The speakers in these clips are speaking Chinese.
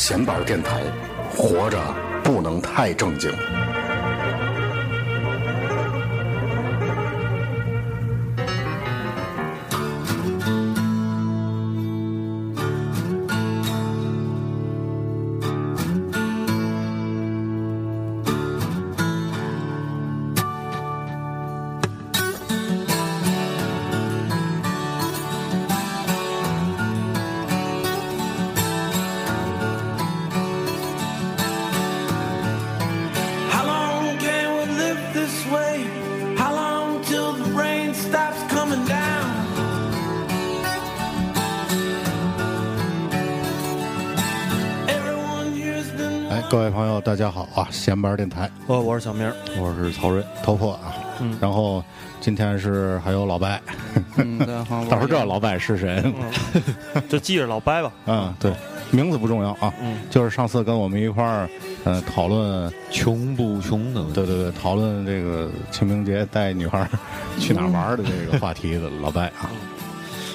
闲板电台，活着不能太正经。闲班电台。我我是小明，我是曹睿，头破啊，嗯。然后今天是还有老白，嗯，大家好，到时候知道老白是谁。嗯，就记着老白吧，嗯，对，名字不重要啊，嗯，就是上次跟我们一块儿，呃，讨论，穷不穷的问题对对对，讨论这个清明节带女孩去哪玩的这个话题的老白啊，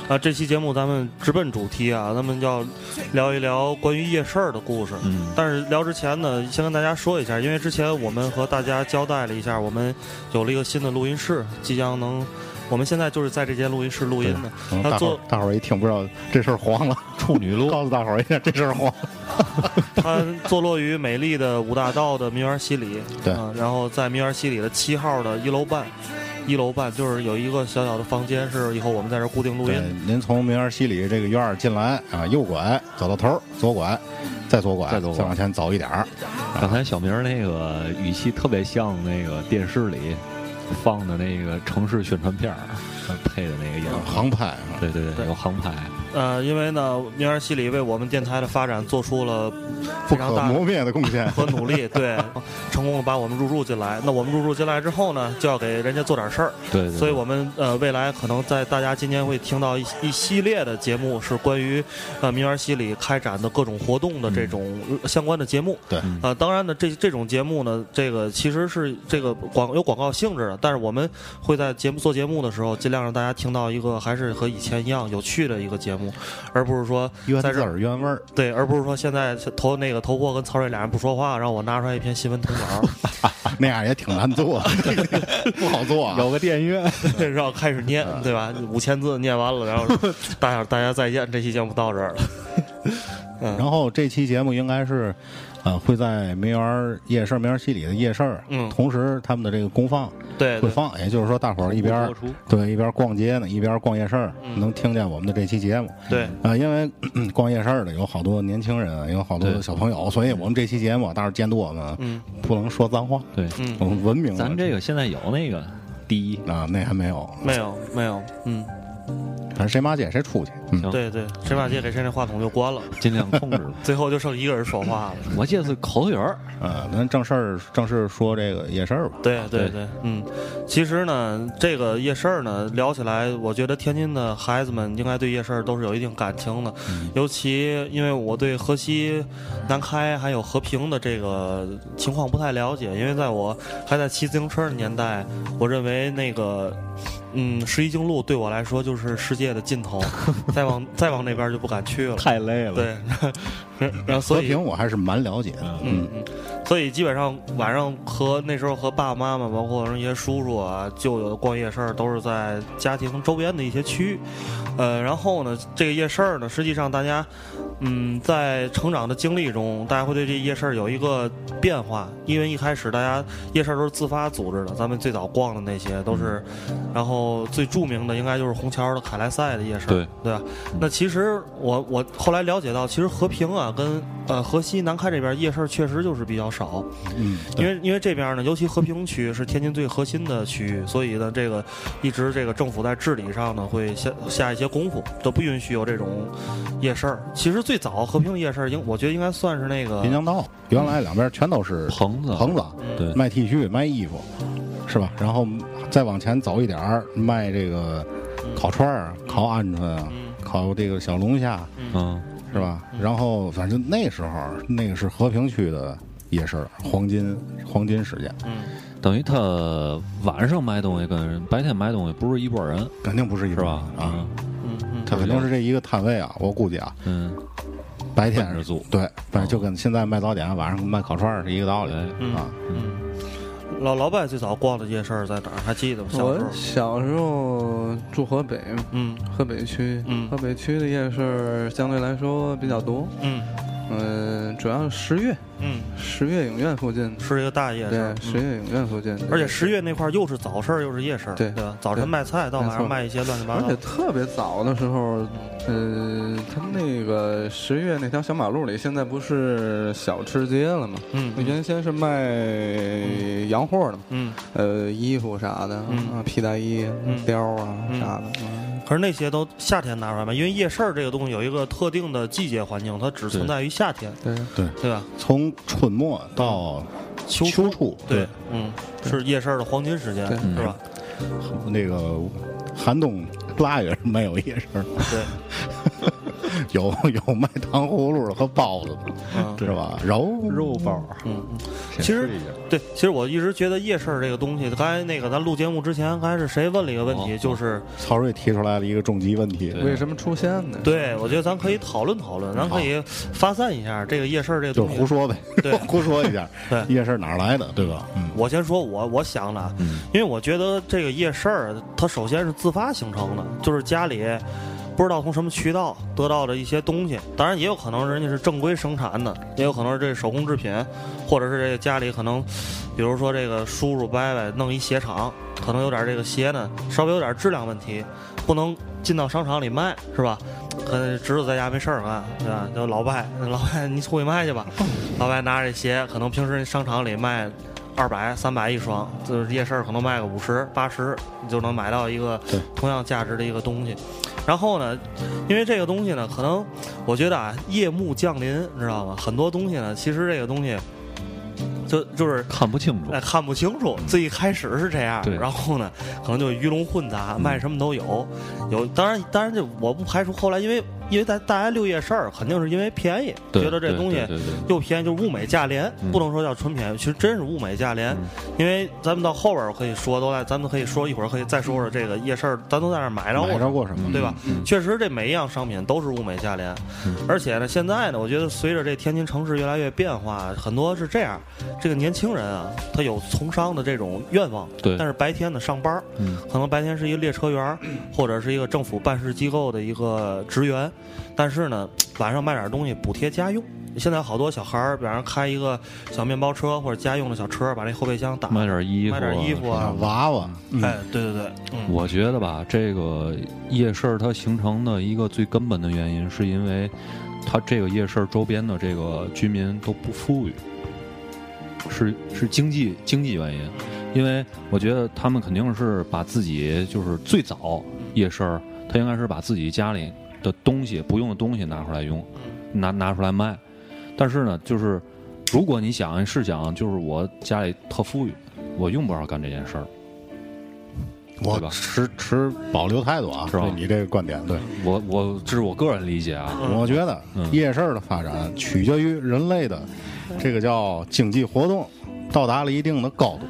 啊，这期节目咱们直奔主题啊，咱们要聊一聊关于夜市儿的故事。嗯但是聊之前呢，先跟大家说一下，因为之前我们和大家交代了一下，我们有了一个新的录音室，即将能，我们现在就是在这间录音室录音的。可能大伙儿他做大伙儿一听不知道这事儿黄了，处女路告诉大伙儿一下这事儿黄。它坐落于美丽的五大道的民园西里，对啊然后在民园西里的七号的一楼半，一楼半就是有一个小小的房间，是以后我们在这儿固定录对音。，您从明园西里这个院儿进来啊，右拐走到头，左拐，再左拐，再左拐再往前走一点儿。刚才小明那个语气特别像那个电视里放的那个城市宣传片儿配的那个音，航拍对对，对有航拍，呃，因为呢，民园西里为我们电台的发展做出了不非常大可磨灭的贡献。和努力，对，成功的把我们入驻进来。那我们入驻进来之后呢，就要给人家做点事儿，对对，所以我们呃未来可能在大家今天会听到一一系列的节目，是关于呃民园西里开展的各种活动的这种呃相关的节目。对嗯呃，当然呢，这这种节目呢，这个其实是这个广有广告性质的，但是我们会在节目做节目的时候，尽量让大家听到一个还是和以前一样有趣的一个节目，而不是说原在这儿字儿原味儿，对，而不是说现在头那个头货跟曹睿俩人不说话，让我拿出来一篇新闻通稿，那样也挺难做，不好做啊。有个电约，然后开始念，对吧？五千字念完了，然后大家大家再见，这期节目到这儿了。嗯然后这期节目应该是，呃，会在梅园夜市、梅园西里的夜市，嗯。同时他们的这个公放对对。会放，也就是说，大伙儿一边对一边逛街呢，一边逛夜市能听见我们的这期节目。对，啊，因为 逛夜市的有好多年轻人，有好多对。小朋友，所以我们这期节目，大伙儿监督我们嗯。不能说脏话，对，嗯。我，们文明了。咱这个现在有那个第一，啊，那还没有，没有没有，嗯，反正谁骂街谁出去。嗯，对对，谁骂街给谁那话筒就关了，尽量控制吧。最后就剩一个人说话了。我记得是口头语儿，啊，咱正事儿正式说这个夜市儿吧。对对对对，嗯，其实呢，这个夜市儿呢，聊起来，我觉得天津的孩子们应该对夜市儿都是有一定感情的，尤其因为我对河西、南开还有和平的这个情况不太了解，因为在我还在骑自行车的年代，我认为那个。嗯，十一经路对我来说就是世界的尽头，再往再往那边就不敢去了。太累了。对，然后所以和平我还是蛮了解的。嗯嗯，所以基本上晚上和那时候和爸爸妈妈，包括一些叔叔啊、舅舅逛夜市儿，都是在家庭周边的一些区域。呃，然后呢，这个夜市儿呢，实际上大家，嗯，在成长的经历中，大家会对这夜市儿有一个变化，因为一开始大家夜市儿都是自发组织的，咱们最早逛的那些都是，然后后最著名的应该就是虹桥的凯莱赛的夜市，对对吧？那其实我我后来了解到，其实和平啊跟呃河西南开这边夜市确实就是比较少，嗯，因为因为这边呢，尤其和平区是天津最核心的区域，所以呢，这个一直这个政府在治理上呢会下下一些功夫，都不允许有这种夜市儿。其实最早和平夜市应我觉得应该算是那个滨江道原来两边全都是棚子棚子，对卖 T 恤卖衣服，是吧？然后再往前走一点儿，卖这个烤串儿、烤鹌鹑啊，烤这个小龙虾，嗯，是吧？然后反正那时候那个是和平区的夜市黄金黄金时间，等于他晚上卖东西跟白天卖东西不是一拨人，肯定不是一种是吧？啊，嗯嗯嗯。他肯定是这一个摊位啊，我估计啊，嗯，白天是租。对，反正就跟现在卖早点，晚上卖烤串是一个道理对。啊。老老白最早逛的夜市在哪儿？还记得吗？小时我，小时候住河北，嗯河北区，嗯河北区的夜市相对来说比较多，嗯嗯，主要是十月，嗯，十月影院附近，是一个大夜市对，，十月影院附近，而且十月那块儿又是早市又是夜市，对对吧？早晨卖菜，到晚上卖一些乱七八糟而且。特别早的时候，呃，他那个十月那条小马路里，现在不是小吃街了吗？嗯原先是卖洋货的嘛，嗯，呃，衣服啥的，嗯。啊，皮大衣、嗯。貂啊嗯啥的，嗯。可是那些都夏天拿出来卖，因为夜市这个东西有一个特定的季节环境，它只存在于夏天，对，对。对吧？从春末到秋秋初，对，嗯，是夜市的黄金时间，对。是吧？那个寒冬腊月没有夜市儿，对，有有卖糖葫芦和包子的，嗯是吧？肉肉包，嗯嗯。其实对，其实我一直觉得夜市这个东西，刚才那个咱录节目之前，刚才是谁问了一个问题，哦就是曹睿提出来了一个终极问题，为什么出现呢？对我觉得咱可以讨论讨论，咱可以发散一下这个夜市这个就东西。是胡说呗，对胡说一下，对夜市哪儿来的，对吧？嗯，我先说我我想的啊，嗯因为我觉得这个夜市，它首先是自发形成的，就是家里不知道从什么渠道得到的一些东西，当然也有可能人家是正规生产的，也有可能是这手工制品，或者是这个家里可能，比如说这个叔叔伯伯弄一鞋厂，可能有点这个鞋呢稍微有点质量问题，不能进到商场里卖，是吧？可能侄子在家没事儿干，对吧？就老伯，老伯你出去卖去吧。老伯拿着这鞋，可能平时商场里卖二百、三百一双，就是夜市可能卖个五十、八十，你就能买到一个同样价值的一个东西。然后呢，因为这个东西呢，可能我觉得啊，夜幕降临，你知道吗？很多东西呢，其实这个东西就就是看不清楚哎，，看不清楚。最一开始是这样，然后呢，可能就鱼龙混杂，卖什么都有。有，当然，当然，就我不排除后来，因为因为大大家六夜市儿，肯定是因为便宜，觉得这东西又便宜，就是物美价廉，嗯不能说叫纯便宜，其实真是物美价廉。嗯因为咱们到后边儿可以说，都来，咱们可以说一会儿可以再说说这个夜市儿，咱都在那儿买着过买着过什么？对吧？嗯确实，这每一样商品都是物美价廉，而且呢，现在呢，我觉得随着这天津城市越来越变化，很多是这样，这个年轻人啊，他有从商的这种愿望，对但是白天呢上班可能白天是一个列车员，或者是一个政府办事机构的一个职员，但是呢，晚上卖点东西补贴家用。现在好多小孩儿，比方说开一个小面包车或者家用的小车，把那后备箱打买点衣服，买点衣服啊。啊，娃娃，嗯。哎，对对对，嗯，我觉得吧，这个夜市它形成的一个最根本的原因，是因为它这个夜市周边的这个居民都不富裕，是是经济经济原因。因为我觉得他们肯定是把自己就是最早夜市，他应该是把自己家里的东西不用的东西拿出来用，拿拿出来卖。但是呢，就是如果你想是想，就是我家里特富裕，我用不着干这件事儿。我持持保留态度啊，是吧你这个观点对。我我这是我个人理解啊，我觉得嗯夜市的发展取决于人类的这个叫经济活动到达了一定的高度。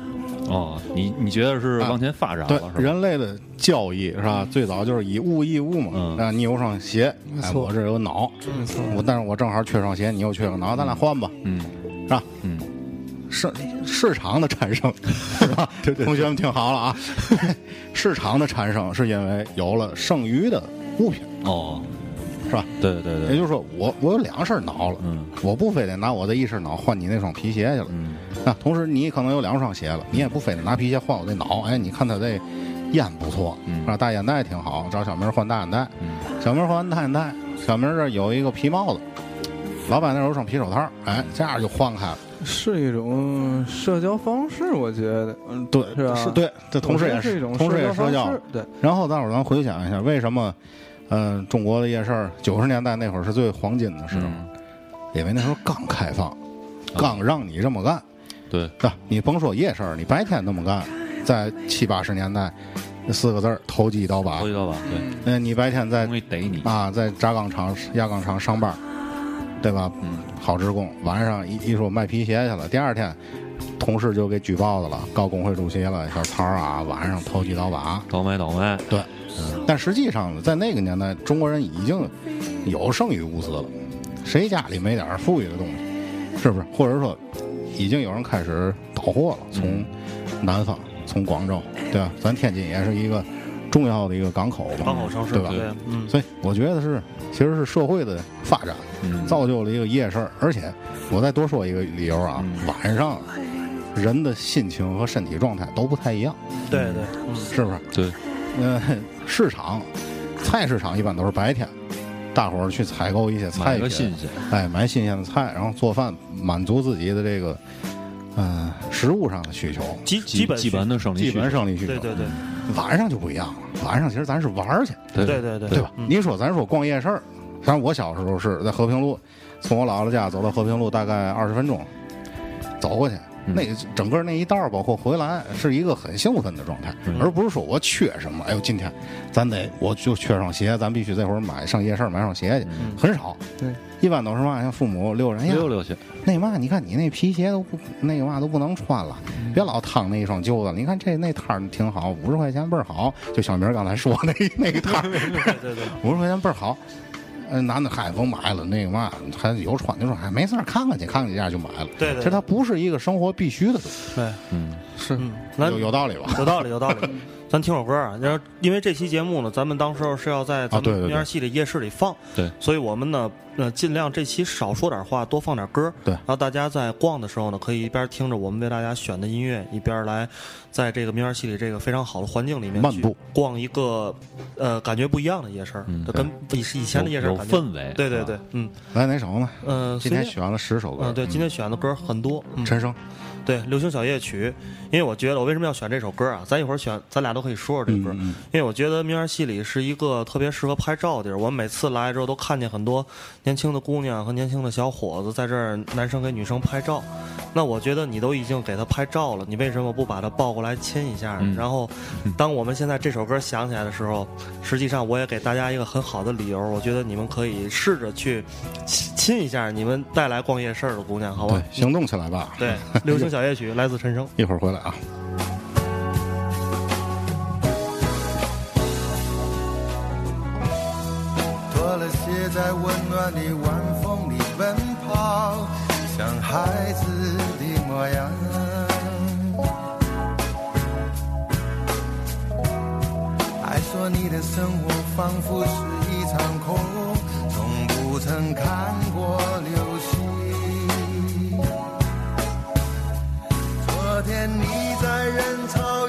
哦，你你觉得是往前发展对了、是吧？人类的交易是吧？最早就是以物易物嘛。嗯。啊，你有双鞋，哎，错。我这有脑，没错，我但是我正好缺双鞋，你又缺个脑，咱俩换吧，嗯。是吧？嗯，市市场的产生是吧？同学们听好了啊，市场的产生是因为有了剩余的物品，哦，是吧？对对对，也就是说，我我有两身脑了，嗯我不非得拿我的一身脑换你那双皮鞋去了。嗯啊，同时你可能有两双鞋了，你也不非得拿皮鞋换我这脑。哎，你看他这烟不错，嗯啊，大烟袋挺好，找小明换大烟袋。嗯小明换完大烟袋，小明这儿有一个皮帽子，老板那儿有双皮手套，哎，这样就换开了。是一种社交方式，我觉得，嗯，对，是吧是对，这同时也是一种同时也社交方式。对，然后待会儿咱回想一下，为什么，嗯、中国的夜市儿九十年代那会儿是最黄金的时候，嗯因为那时候刚开放，刚让你这么干。对，啊，你甭说夜市儿，你白天那么干，在七八十年代，那四个字儿投机倒把头。一道吧，对，那你白天在容易逮你。啊，在轧钢厂、轧钢厂上班，对吧？嗯，好职工，晚上一一说卖皮鞋去了，第二天同事就给举报的了，告工会主席了，小曹啊，晚上投机倒把。倒卖倒卖，对，但实际上呢，在那个年代，中国人已经有剩余物资了，谁家里没点儿富裕的东西，是不是？或者说，已经有人开始倒货了，从南方，从广州，对吧？咱天津也是一个重要的一个港口嘛，港口城市对吧？对，嗯，所以我觉得是，其实是社会的发展嗯，造就了一个夜市，而且我再多说一个理由啊，嗯晚上人的心情和身体状态都不太一样，对对，嗯，是不是？对，呃，市场菜市场一般都是白天，大伙儿去采购一些菜买新鲜，哎，买新鲜的菜，然后做饭，满足自己的这个嗯、食物上的需求，基基本基本的生理基本需求，生理需求。对对对晚上就不一样了，晚上其实咱是玩儿去，对对对对对吧？嗯你说咱说逛夜市儿，像我小时候是在和平路，从我姥姥家走到和平路大概二十分钟，走过去。嗯那整个那一道儿，包括回来，是一个很兴奋的状态，嗯而不是说我缺什么。哎呦，今天咱得我就缺双鞋，咱必须这会儿买上夜市买双鞋去，嗯很少。对，一般都是嘛，像父母溜着，哎呀，溜溜去，那嘛，你看你那皮鞋都不那个嘛都不能穿了，别老趟那一双旧的。你看这那摊儿挺好，五十块钱倍儿好。就小明刚才说那那个摊儿，对对对，五十块钱倍儿好。呃，男的嗨，甭买了，那个嘛，还有穿就说，哎，没事儿看看去，看看几家就买了。对对其实它不是一个生活必须的东西，对，嗯，是嗯，有有道理吧？有道理，有道理。咱听首歌啊，然后因为这期节目呢，咱们当时候是要在咱们面戏的夜市里放，对。所以我们呢，呃，尽量这期少说点话，多放点歌，对。然后大家在逛的时候呢，可以一边听着我们为大家选的音乐，一边来在这个明儿戏里这个非常好的环境里面去漫步逛一个呃感觉不一样的夜市跟以以前的夜市儿有感觉氛围对对对，嗯。来哪首呢？嗯，今天选了十首歌嗯，，对，今天选的歌很多，嗯，陈升，对，流行小夜曲，因为我觉得我为什么要选这首歌啊？咱一会儿选，咱俩都可以说说这个歌，嗯嗯因为我觉得明儿戏里是一个特别适合拍照的地儿。我每次来之后都看见很多年轻的姑娘和年轻的小伙子在这儿，男生给女生拍照。那我觉得你都已经给他拍照了，你为什么不把他抱过来亲一下然后，当我们现在这首歌响起来的时候，实际上我也给大家一个很好的理由，我觉得你们可以试着去亲亲一下你们带来逛夜市的姑娘，好吧对？，行动起来吧。对，流行小夜曲来自陈升。一会儿回来啊。脱了鞋，在温暖的晚风里奔跑，像孩子的模样。还说你的生活仿佛是一场空，从不曾看过流天你在人潮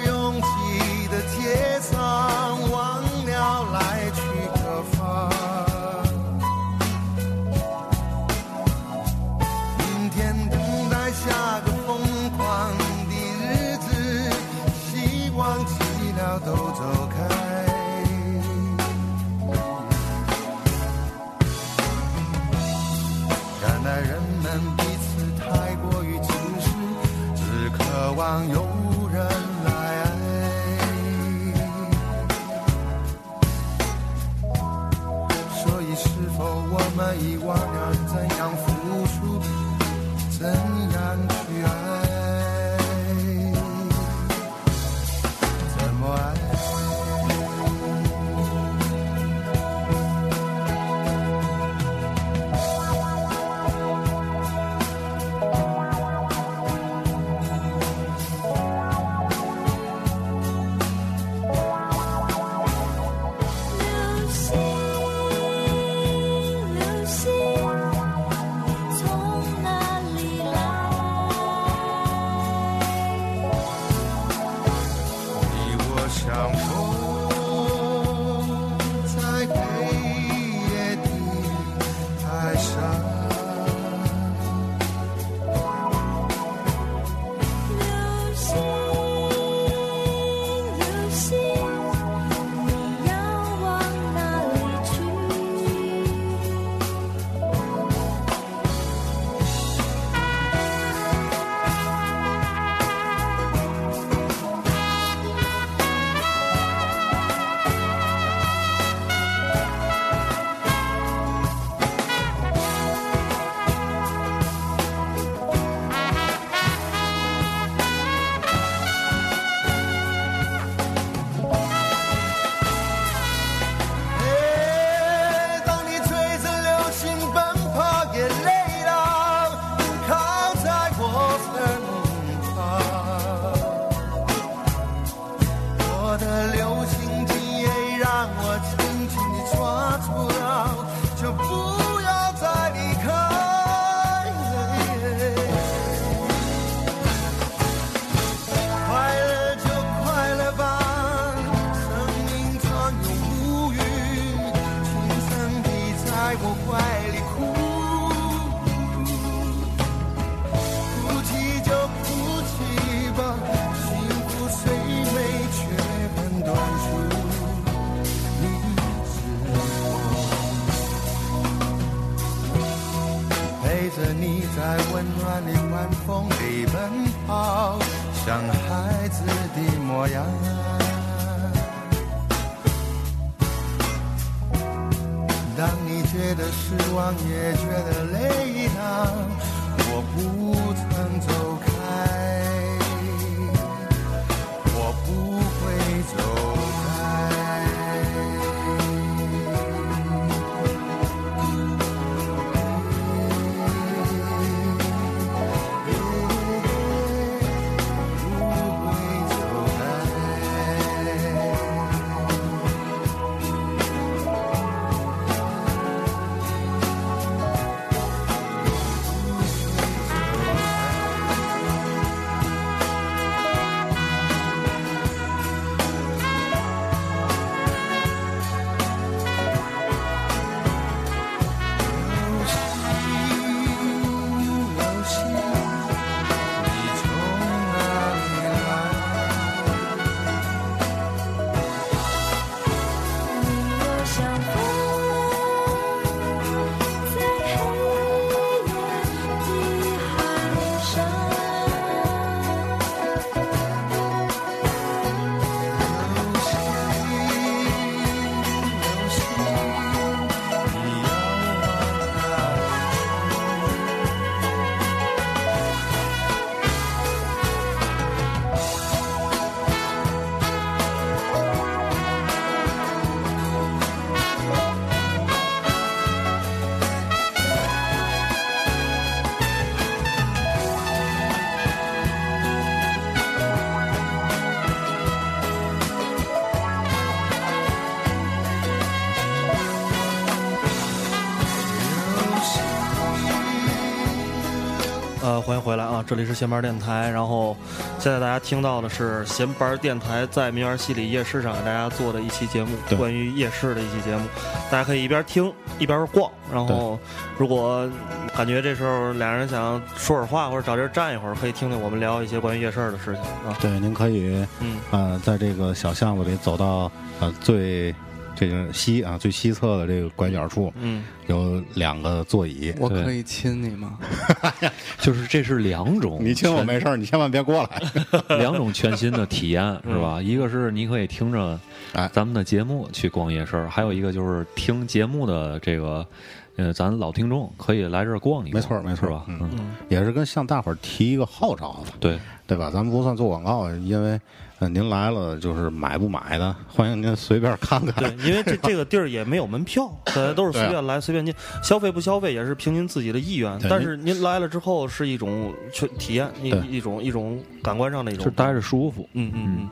欢迎回来啊！这里是闲班电台，然后现在大家听到的是闲班电台在明园西里夜市上给大家做的一期节目，对关于夜市的一期节目，大家可以一边听一边逛，然后如果感觉这时候俩人想说会儿话或者找地儿站一会儿，可以听听我们聊一些关于夜市的事情啊。对，您可以嗯呃，在这个小巷子里走到呃最这个西啊最西侧的这个拐角处，嗯，有两个座椅。我可以亲你吗？就是这是两种，你亲我没事儿，你千万别过来。两种全新的体验是吧？一个是你可以听着哎咱们的节目去逛夜市，还有一个就是听节目的这个呃，咱老听众可以来这儿逛一逛，没错没错是吧？嗯嗯，也是跟向大伙儿提一个号召吧，对，对吧？咱们不算做广告，因为呃您来了就是买不买的，欢迎您随便看看。对，因为这这个地儿也没有门票，大家都是随便来随便进，消费不消费也是凭您自己的意愿。但是您来了之后是一种去体验，一一种一种感官上的一种，就待着舒服。嗯嗯嗯，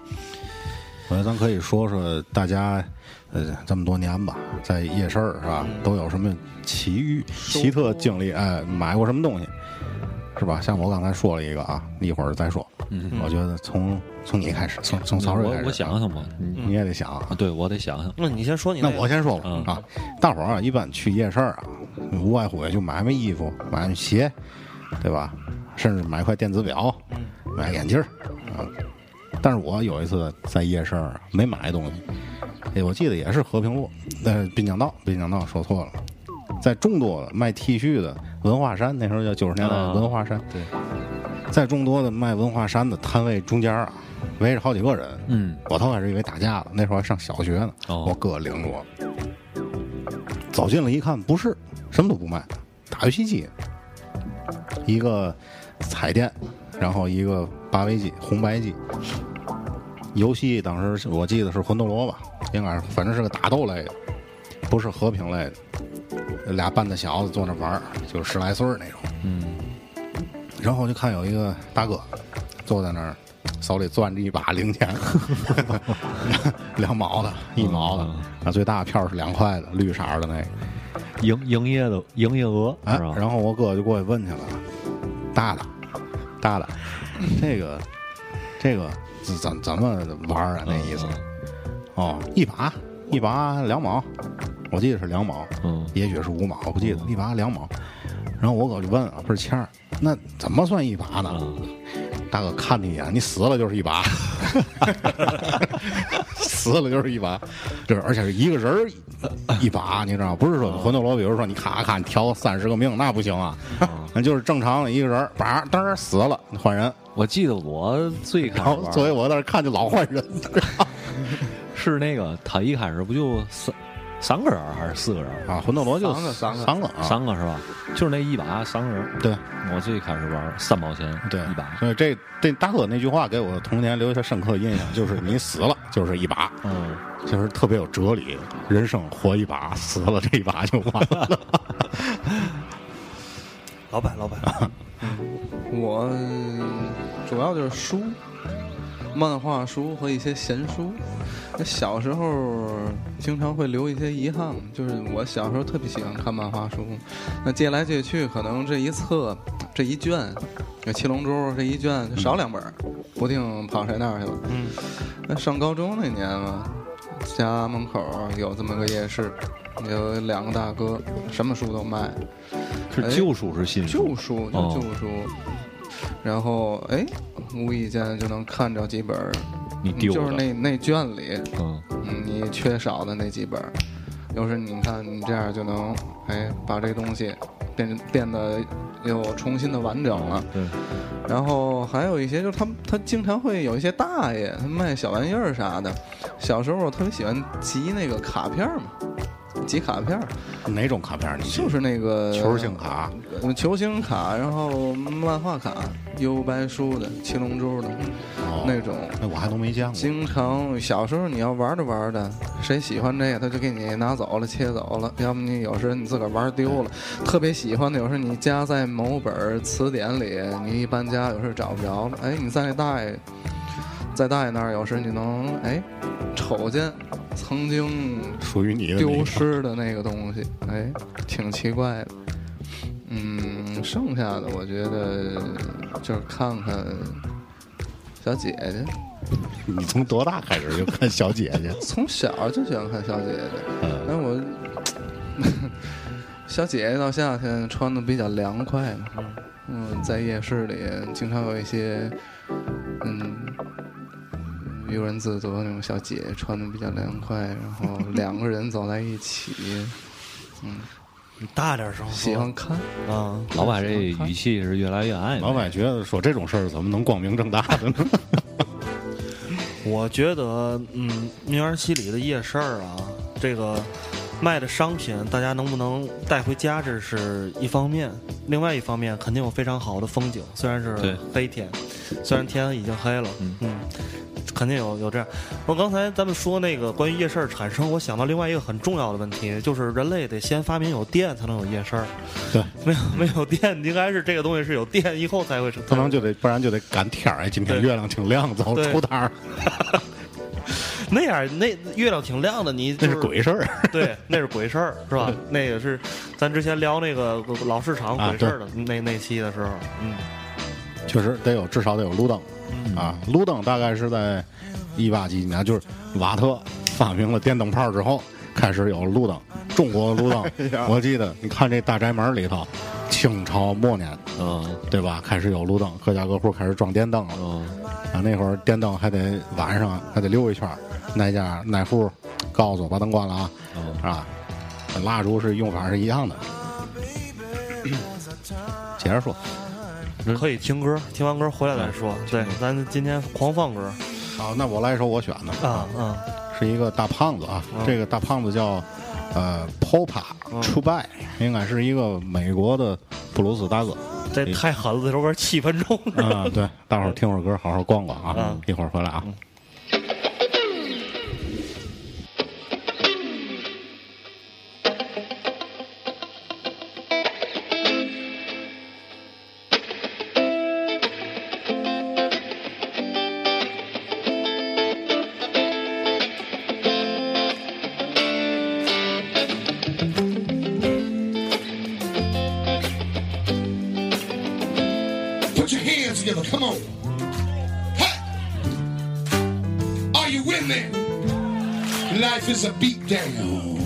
我觉得咱可以说说大家呃这么多年吧，在夜市儿是吧，都有什么奇遇、奇特经历？哎，买过什么东西？是吧？像我刚才说了一个啊，一会儿再说。嗯，我觉得从从你开始，从从曹睿开始，我我想想吧，你你也得想啊。啊，对我得想想。那你先说你那我先说吧嗯啊，大伙儿啊，一般去夜市啊，无外乎也就买买衣服、买买鞋，对吧？甚至买块电子表，买眼镜儿啊。但是我有一次在夜市没买东西，哎，我记得也是和平路，呃，滨江道，滨江道说错了，在众多的卖 T 恤的文化衫，那时候叫九十年代文化衫，对，在众多的卖文化衫的摊位中间啊，围着好几个人，嗯，我头开始以为打架了，那时候还上小学呢，哦。我哥领着我。走进了一看，不是，什么都不卖，打游戏机，一个彩电，然后一个八位机、红白机。游戏当时我记得是魂斗罗吧，应该是，反正是个打斗类的，不是和平类的。俩半大小子坐那玩儿，就是十来岁那种。嗯，然后就看有一个大哥坐在那儿，手里攥着一把零钱，两毛的、一毛的，啊，最大的票是两块的，绿色的那个。营营业的营业额哎？，然后我哥就过去问去了，大的，大的，这个这个怎怎怎么玩啊？那意思？哦，一把一把两毛。我记得是两毛，嗯也许是五毛，我不记得一把两毛。然后我哥就问啊，不是钱儿，那怎么算一把呢？大哥看你一眼，你死了就是一把，死了就是一把，就是而且是一个人儿一把，你知道吗？不是说魂斗罗，比如说你咔咔你调三十个命，那不行啊，那就是正常的一个人儿，叭当然死了换人，我记得我最开然后始玩作为我在那看就老换人，是那个他一开始不就三三个人还是四个人？啊，魂斗罗就三个三个三个啊，三个是吧？就是那一把三个人。对我最开始玩三毛钱对一把，所以这这大哥那句话给我童年留下深刻印象，就是你死了就是一把，嗯，就是特别有哲理。人生活一把，死了这一把就完了。老板，老板，我主要就是书、漫画书和一些闲书。那小时候经常会留一些遗憾，就是我小时候特别喜欢看漫画书，那借来借去，可能这一册、这一卷，这七龙珠这一卷就少两本，不定跑谁那儿去了。嗯，那上高中那年嘛，家门口有这么个夜市，有两个大哥，什么书都卖。是旧书是新书？旧书旧书，然后哎，无意间就能看着几本儿，你丢就是那那卷里，嗯。嗯，你缺少的那几本儿，有时你看你这样就能哎把这东西变变得又重新的完整了。对，然后还有一些就是他们他经常会有一些大爷他卖小玩意儿啥的，小时候我特别喜欢集那个卡片儿嘛，集卡片儿。哪种卡片儿？你就是那个球星卡，呃球星卡，然后漫画卡，幽白书的、七龙珠的、哦那种。那我还都没见过。经常小时候你要玩着玩着，谁喜欢这个，他就给你拿走了、切走了，要么你有时候你自个儿玩丢了，特别喜欢的，有时候你夹在某本词典里，你一搬家有时候找不着了，哎，你在那大爷，在大爷那儿，有时你能哎瞅见曾经属于你的丢失的那个东西，哎，挺奇怪的。嗯，剩下的我觉得就是看看小姐姐，你从多大开始就看小姐姐？从小就喜欢看小姐姐。嗯，但我 小姐姐到夏天穿的比较凉快嘛，嗯，在夜市里经常有一些嗯悠然自得那种小姐姐穿的比较凉快，然后 两个人走在一起，嗯，你大点声说。喜欢看。啊，老板这语气是越来越暧昧。老板觉得说这种事儿怎么能光明正大的呢？我觉得，嗯，明园西里的夜市儿啊，这个卖的商品，大家能不能带回家，这是一方面；另外一方面，肯定有非常好的风景，虽然是对黑天，虽然天已经黑了，嗯肯定有有这样。我刚才咱们说那个关于夜市产生，我想到另外一个很重要的问题，就是人类得先发明有电才能有夜市。对，没有没有电，应该是这个东西是有电以后才会成。不能就得，不然就得赶天儿。哎，今天月亮挺亮，走对出摊儿，那样那月亮挺亮的，你、那就是鬼事儿。对，那是鬼事儿，是吧？那个是咱之前聊那个老市场啊鬼事儿的、那那期的时候，嗯，确实得有，至少得有路灯啊。路灯大概是在一八几几年，就是瓦特发明了电灯泡之后，开始有路灯。中国路灯，我记得你看这大宅门里头，清朝末年，嗯对吧？开始有路灯，各家各户开始装电灯了。嗯，啊，那会儿电灯还得晚上还得溜一圈儿，哪家哪户告诉我把灯关了啊，嗯啊，蜡烛是用法是一样的。接着说，可以听歌，听完歌回来再说。对，咱今天狂放歌。好，那我来一首我选的，啊啊，是一个大胖子啊，嗯。这个大胖子叫呃 Popa 嗯。T r u b y 应该是一个美国的布鲁斯大哥。这太狠了，这首歌七分钟。啊，对，大伙儿听会儿歌，好好逛逛啊嗯，一会儿回来啊。Together. Come on. Hey! Are you with me? Life is a beat down.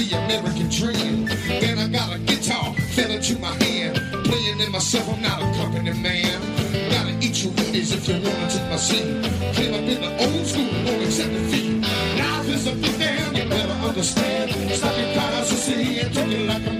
The American dream. Then I got a guitar, fell into my hand, playing in myself. I'm not a company man. Gotta eat your Wheaties if you wanna take my seat. Came up in the old school, only seven feet. Life is a big down, you better understand. Stop your cars to see and take it like a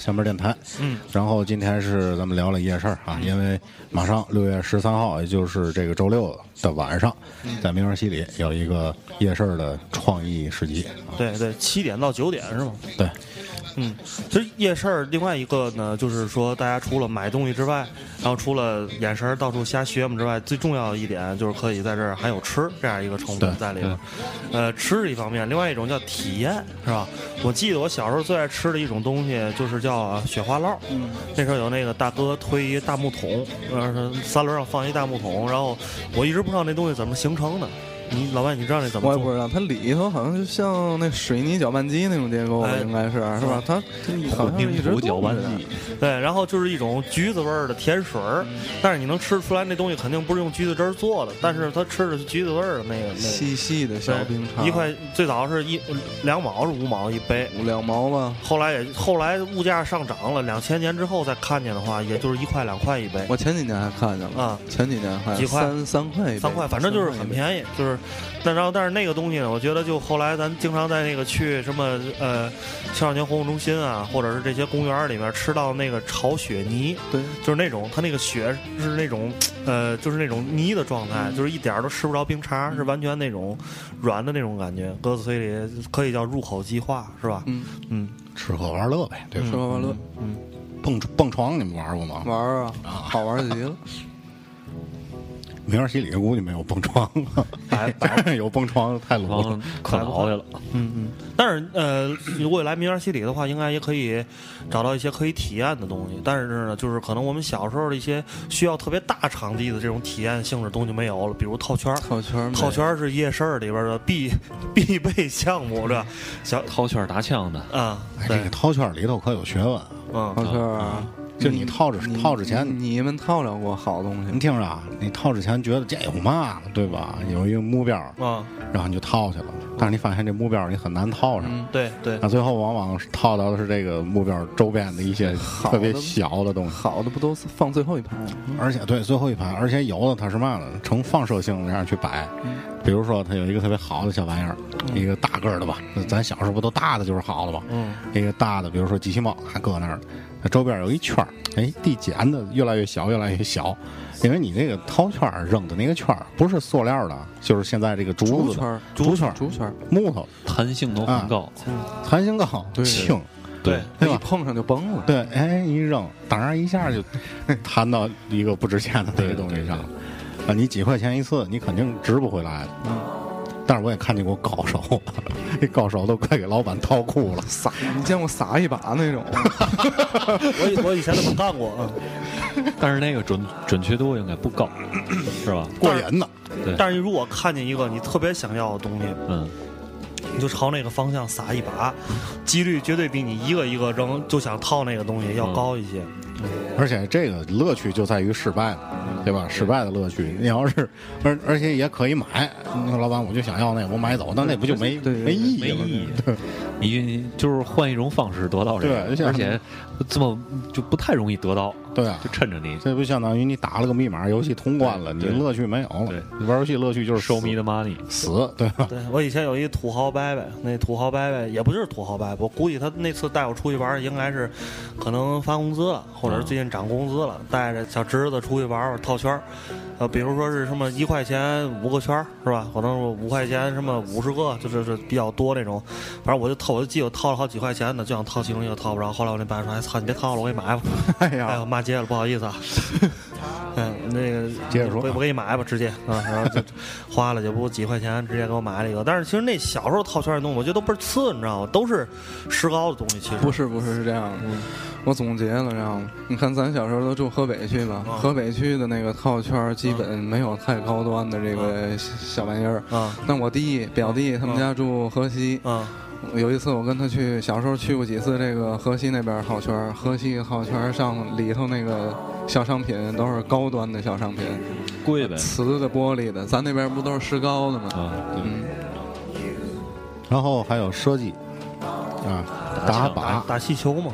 下面电台。嗯，然后今天是咱们聊了夜市儿啊，因为马上六月十三号，也就是这个周六的晚上，在明儿西里有一个夜市的创意市集。啊对对，七点到九点是吗？对，嗯，其实夜市儿另外一个呢，就是说大家除了买东西之外，然后除了眼神儿到处瞎学嘛之外，最重要的一点就是可以在这儿还有吃这样一个成分在里边。呃，吃是一方面，另外一种叫体验，是吧？我记得我小时候最爱吃的一种东西就是叫雪花酪。嗯，那时候有那个大哥推一大木桶，呃，三轮上放一大木桶，然后我一直不知道那东西怎么形成的。你老外你知道那怎么？我也不知道，它里头好像就像那水泥搅拌机那种结构，哎应该是是吧？它好像是一直名搅拌机，对，然后就是一种橘子味儿的甜水儿，但是你能吃出来那东西肯定不是用橘子汁儿做的，但是它吃的是橘子味儿的那个那个。细细的小冰碴，一块最早是一两毛是五毛一杯，五两毛吧。后来也后来物价上涨了，两千年之后再看见的话，也就是一块两块一杯。我前几年还看见了啊，前几年还几块三三块一杯三块，反正就是很。便宜，就是，但然后但是那个东西呢，我觉得就后来咱经常在那个去什么呃青少年活动中心啊，或者是这些公园里面吃到那个炒雪泥，对，就是那种它那个雪是那种呃就是那种泥的状态，就是一点儿都吃不着冰碴，是完全那种软的那种感觉，搁嘴里可以叫入口即化，是吧？嗯嗯，吃喝玩乐呗，对吧？吃喝玩乐，嗯，蹦蹦床你们玩过吗？玩啊，好玩极了。明儿洗礼估计没有蹦床，摆有蹦床太老了嗯，可老去了。嗯嗯，但是呃，如果来明园西里的话，应该也可以找到一些可以体验的东西。但是呢，就是可能我们小时候的一些需要特别大场地的这种体验性质东西没有了，比如套圈儿。套圈儿套圈儿是夜市里边的必必备项目，是吧？小套圈打枪的啊，哎，这个套圈里头可有学问，嗯，套圈儿啊，就你套着套之前，你们套着过好东西你？听着啊，你套之前觉得这有嘛，对吧？有一个目标，嗯，然后你就套去了，但是你发现这目标你很难套上。嗯，对对那最后往往是套到的是这个目标周边的一些特别小的东西，好的不都是放最后一排吗？而且对最后一排，而且有的它是嘛呢？呈放射性的这样去摆，比如说它有一个特别好的小玩意儿，一个大个儿的吧，咱小时候不都大的就是好的吗？嗯，一个大的，比如说机器猫还搁那儿，它周边有一圈儿，哎，递减的越来越小，越来越小，因为你那个套圈儿扔的那个圈儿不是塑料的，就是现在这个竹子竹圈儿，竹圈儿竹圈儿，木头，弹性都很高，弹性高，对轻。对一碰上就崩了。对，哎，一扔，当然一下就弹到一个不值钱的那个东西上。啊，你几块钱一次，你肯定值不回来的。嗯但是我也看见过高手，那高手都快给老板掏裤了。撒，你见过撒一把那种？我以我以前怎么干过啊。但是那个准准确度应该不高，是吧？过瘾呢，对但是如果看见一个你特别想要的东西，嗯，你就朝那个方向撒一把，几率绝对比你一个一个扔就想套那个东西要高一些。而且这个乐趣就在于失败了，对吧？失败的乐趣，你要是而而且也可以买。你说老板，我就想要那个，我买走，那那不就没没意义了？没意义。你就是换一种方式得到这个，对而且这么就不太容易得到，对啊就，趁着你。这不相当于你打了个密码，游戏通关了，你乐趣没有了对。你玩游戏乐趣就是收迷的的 money，死，对吧？对我以前有一土豪伯伯，那土豪伯伯也不是土豪伯伯，我估计他那次带我出去玩，应该是可能发工资了，或者是最近涨工资了，带着小侄子出去玩玩套圈儿，呃，比如说是什么一块钱五个圈儿是吧？可能五块钱什么五十个，就是是比较多那种。反正我就套，我就记得我套了好几块钱呢，就想套其中一个套不着。后来我那爸说：“哎操，你别套了，我给你买吧。”哎呀，骂街了，不好意思啊。嗯，那个接着说。我我给你买吧，直接啊，然后就花了就不几块钱，直接给我买了一个。但是其实那小时候套圈的东西，我觉得都倍儿次，你知道吗？都是石膏的东西，其实。不是不是是这样的，我总结了，然后你看咱小时候都住河北区吧，啊河北区的那个套圈儿基本没有太高端的这个小小玩意儿。啊但我弟表弟他们家住河西，啊有一次我跟他去，小时候去过几次这个河西那边套圈儿，河西套圈儿上里头那个小商品都是高端的小商品，贵呗。瓷的、玻璃的，咱那边不都是石膏的吗？啊，对。嗯，然后还有射击啊，打靶，打气球嘛，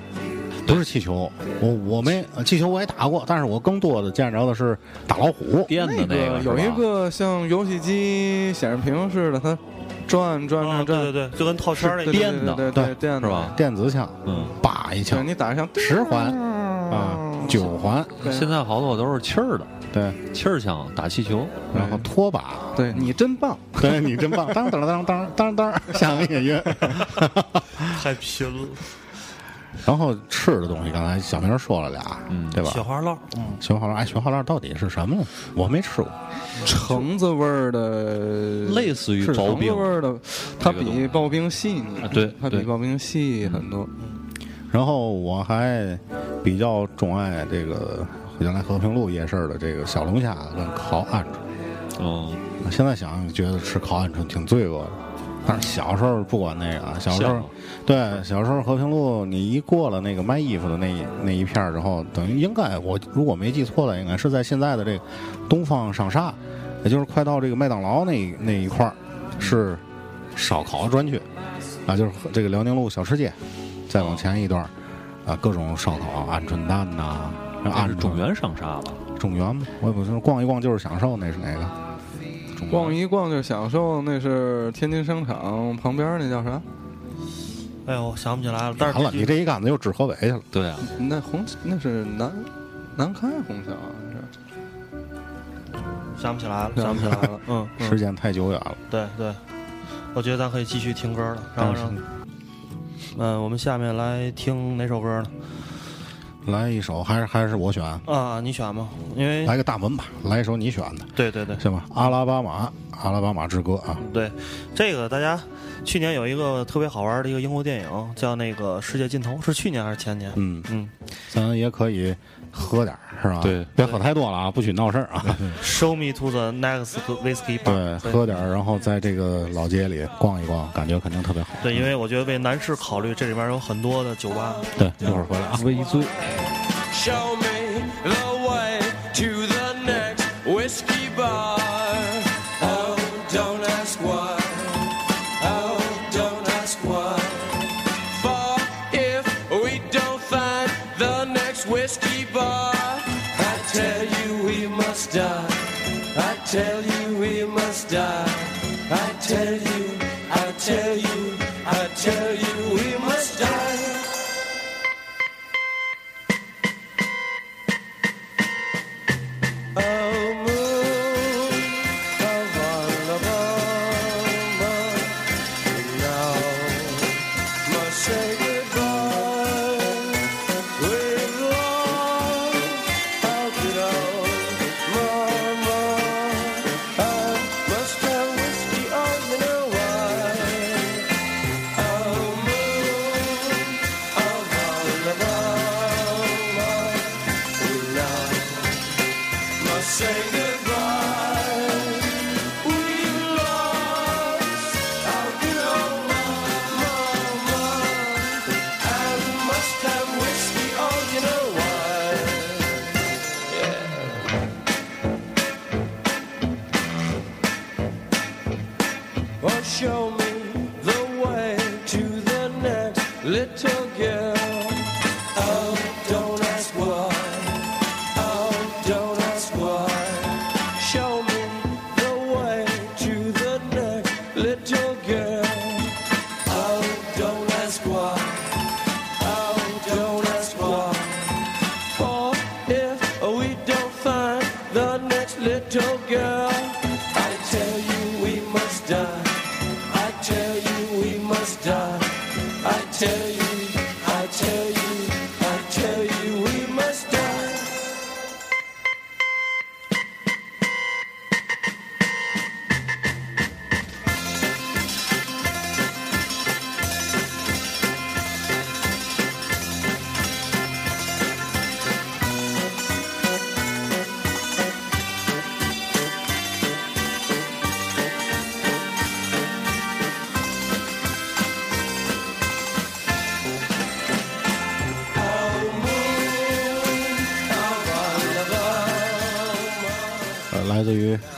不是气球，我我没呃气球我也打过，但是我更多的见着的是打老虎。电的那个有一个像游戏机显示屏似的，它转转啊，转转，对对对，就跟套圈儿那电的对对对电是吧？电子枪，嗯，叭一对枪，你打上十环啊，九环，现在好多都是气儿的，对，气儿枪打气球，然后拖把，对你真棒，对你真棒，当当当当当当，下面音乐。太拼了。然后吃的东西，刚才小明说了俩，嗯对吧？雪花酪，嗯，雪花酪，哎，雪花酪到底是什么呢？我没吃过。橙子味儿的，类似于是橙子刨冰味儿的，它比刨冰细腻啊，对它比刨冰细很多。然后我还比较钟爱这个原来和平路夜市的这个小龙虾跟烤鹌鹑。哦，现在想觉得吃烤鹌鹑挺罪恶的，但是小时候不管那个啊，小时候像对小时候和平路你一过了那个卖衣服的那一那一片儿之后，等于应该我如果没记错的，应该是在现在的这个东方商厦，也就是快到这个麦当劳那那一块儿是烧烤专区啊，就是这个辽宁路小吃街，再往前一段儿啊，各种烧烤，鹌鹑蛋呐、啊鹌鹑是中原商厦吧？中原嘛，我也不知道，逛一逛就是享受，那是哪个？逛一逛就享受，那是天津商场旁边那叫啥？哎呦，我想不起来了。但是完了，你这一杆子又指河北去了。对啊，那红那是南南开红桥啊，想不起来了，想不起来了。嗯，嗯时间太久远了。对对，我觉得咱可以继续听歌了。然后但是让，嗯，我们下面来听哪首歌呢？来一首，还是还是我选，啊，你选吧，因为来个大门吧，来一首你选的，对对对行吧？阿拉巴马，阿拉巴马之歌啊，对，这个大家去年有一个特别好玩的一个英国电影，叫那个《世界尽头》，是去年还是前年？嗯，嗯咱也可以喝点儿是吧？对，别喝太多了啊，不许闹事儿啊。，Show me to the next whiskey bar。对，喝点儿，然后在这个老街里逛一逛，感觉肯定特别好。对，因为我觉得为男士考虑，这里边有很多的酒吧。对，一会儿回来啊。微醉。Tell you we must die.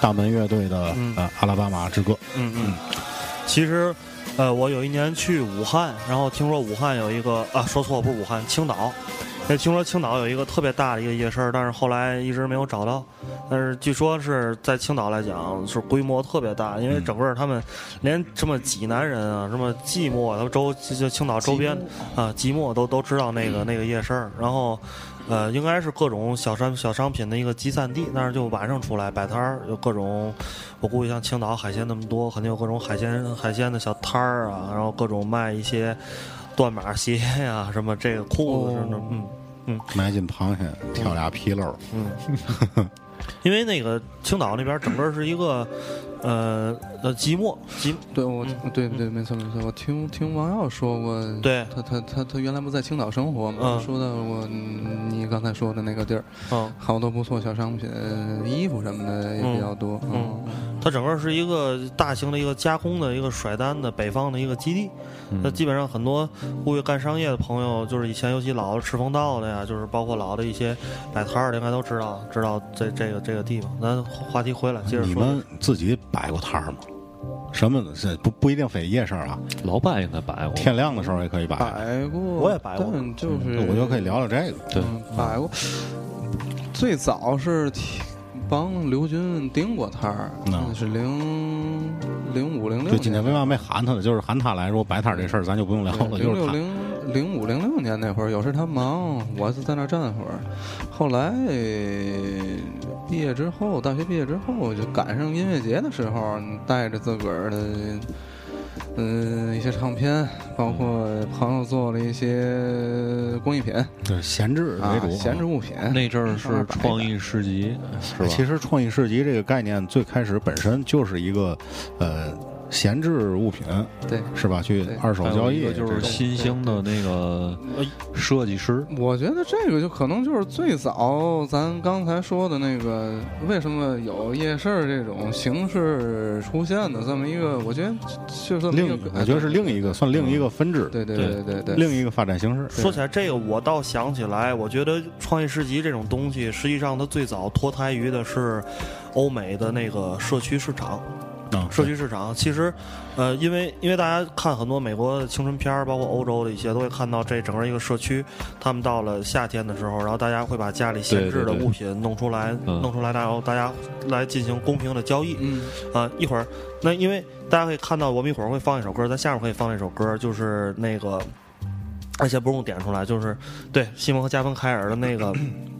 大门乐队的呃《阿拉巴马之歌》。嗯嗯，其实，呃，我有一年去武汉，然后听说武汉有一个啊，说错不是武汉，青岛。那，听说青岛有一个特别大的一个夜市，但是后来一直没有找到。但是据说是在青岛来讲是规模特别大，因为整个他们连什么济南人啊、什么寂寞，他们周就就青岛周边啊，寂寞都都知道那个那个夜市。然后，呃，应该是各种小商小商品的一个集散地，但是就晚上出来摆摊儿，有各种，我估计像青岛海鲜那么多，肯定有各种海鲜海鲜的小摊儿啊，然后各种卖一些断码鞋呀、什么这个裤子什么的，嗯嗯买斤螃蟹，挑俩皮褛，嗯。因为那个青岛那边整个是一个呃呃寂寞寂对，我对对，没错没错。我听听王耀说过，对他他他他原来不在青岛生活嘛，嗯说到过嗯你刚才说的那个地儿，嗯好多不错小商品，衣服什么的也比较多。嗯，它整个是一个大型的一个加工的一个甩单的北方的一个基地。那基本上很多物业干商业的朋友，就是以前尤其老的赤峰道的呀，就是包括老的一些摆摊儿的，应该都知道知道这这个这个地方。咱话题回来，接着说。你们自己摆过摊儿吗？什么的？这不不一定非夜市啊，老板应该摆过，天亮的时候也可以摆。摆过，我也摆过但就是我觉得可以聊聊这个。对嗯摆过。最早是听帮刘军盯过摊儿，嗯那是零零五零六就今天为嘛没喊他呢？就是喊他来说摆摊儿这事儿，咱就不用聊了。零就是他，六零零五零六年那会儿，有时他忙，我是在那儿站会儿。后来毕业之后，大学毕业之后，就赶上音乐节的时候，带着自个儿的。嗯，一些唱片，包括朋友做了一些工艺品对闲置为啊主。，闲置物品。那阵儿是创意市集，是吧？其实创意市集这个概念最开始本身就是一个呃闲置物品，对，是吧？去二手交易就是新兴的那个设计师，我觉得这个就可能就是最早咱刚才说的那个，为什么有夜市这种形式出现的这么一个，我觉得就这么一另个，我觉得是另一个算另一个分支，对对对对对，另一个发展形式。说起来这个，我倒想起来，我觉得创意市集这种东西，实际上它最早脱胎于的是欧美的那个社区市场。啊，社区市场其实，呃，因为因为大家看很多美国的青春片儿，包括欧洲的一些，都会看到这整个一个社区，他们到了夏天的时候，然后大家会把家里闲置的物品弄出来，嗯弄出来，然后大家来进行公平的交易。嗯啊，一会儿那因为大家可以看到，我们一会儿会放一首歌，在下面可以放一首歌，就是那个。而且不用点出来，就是对西蒙和加芬凯尔的那个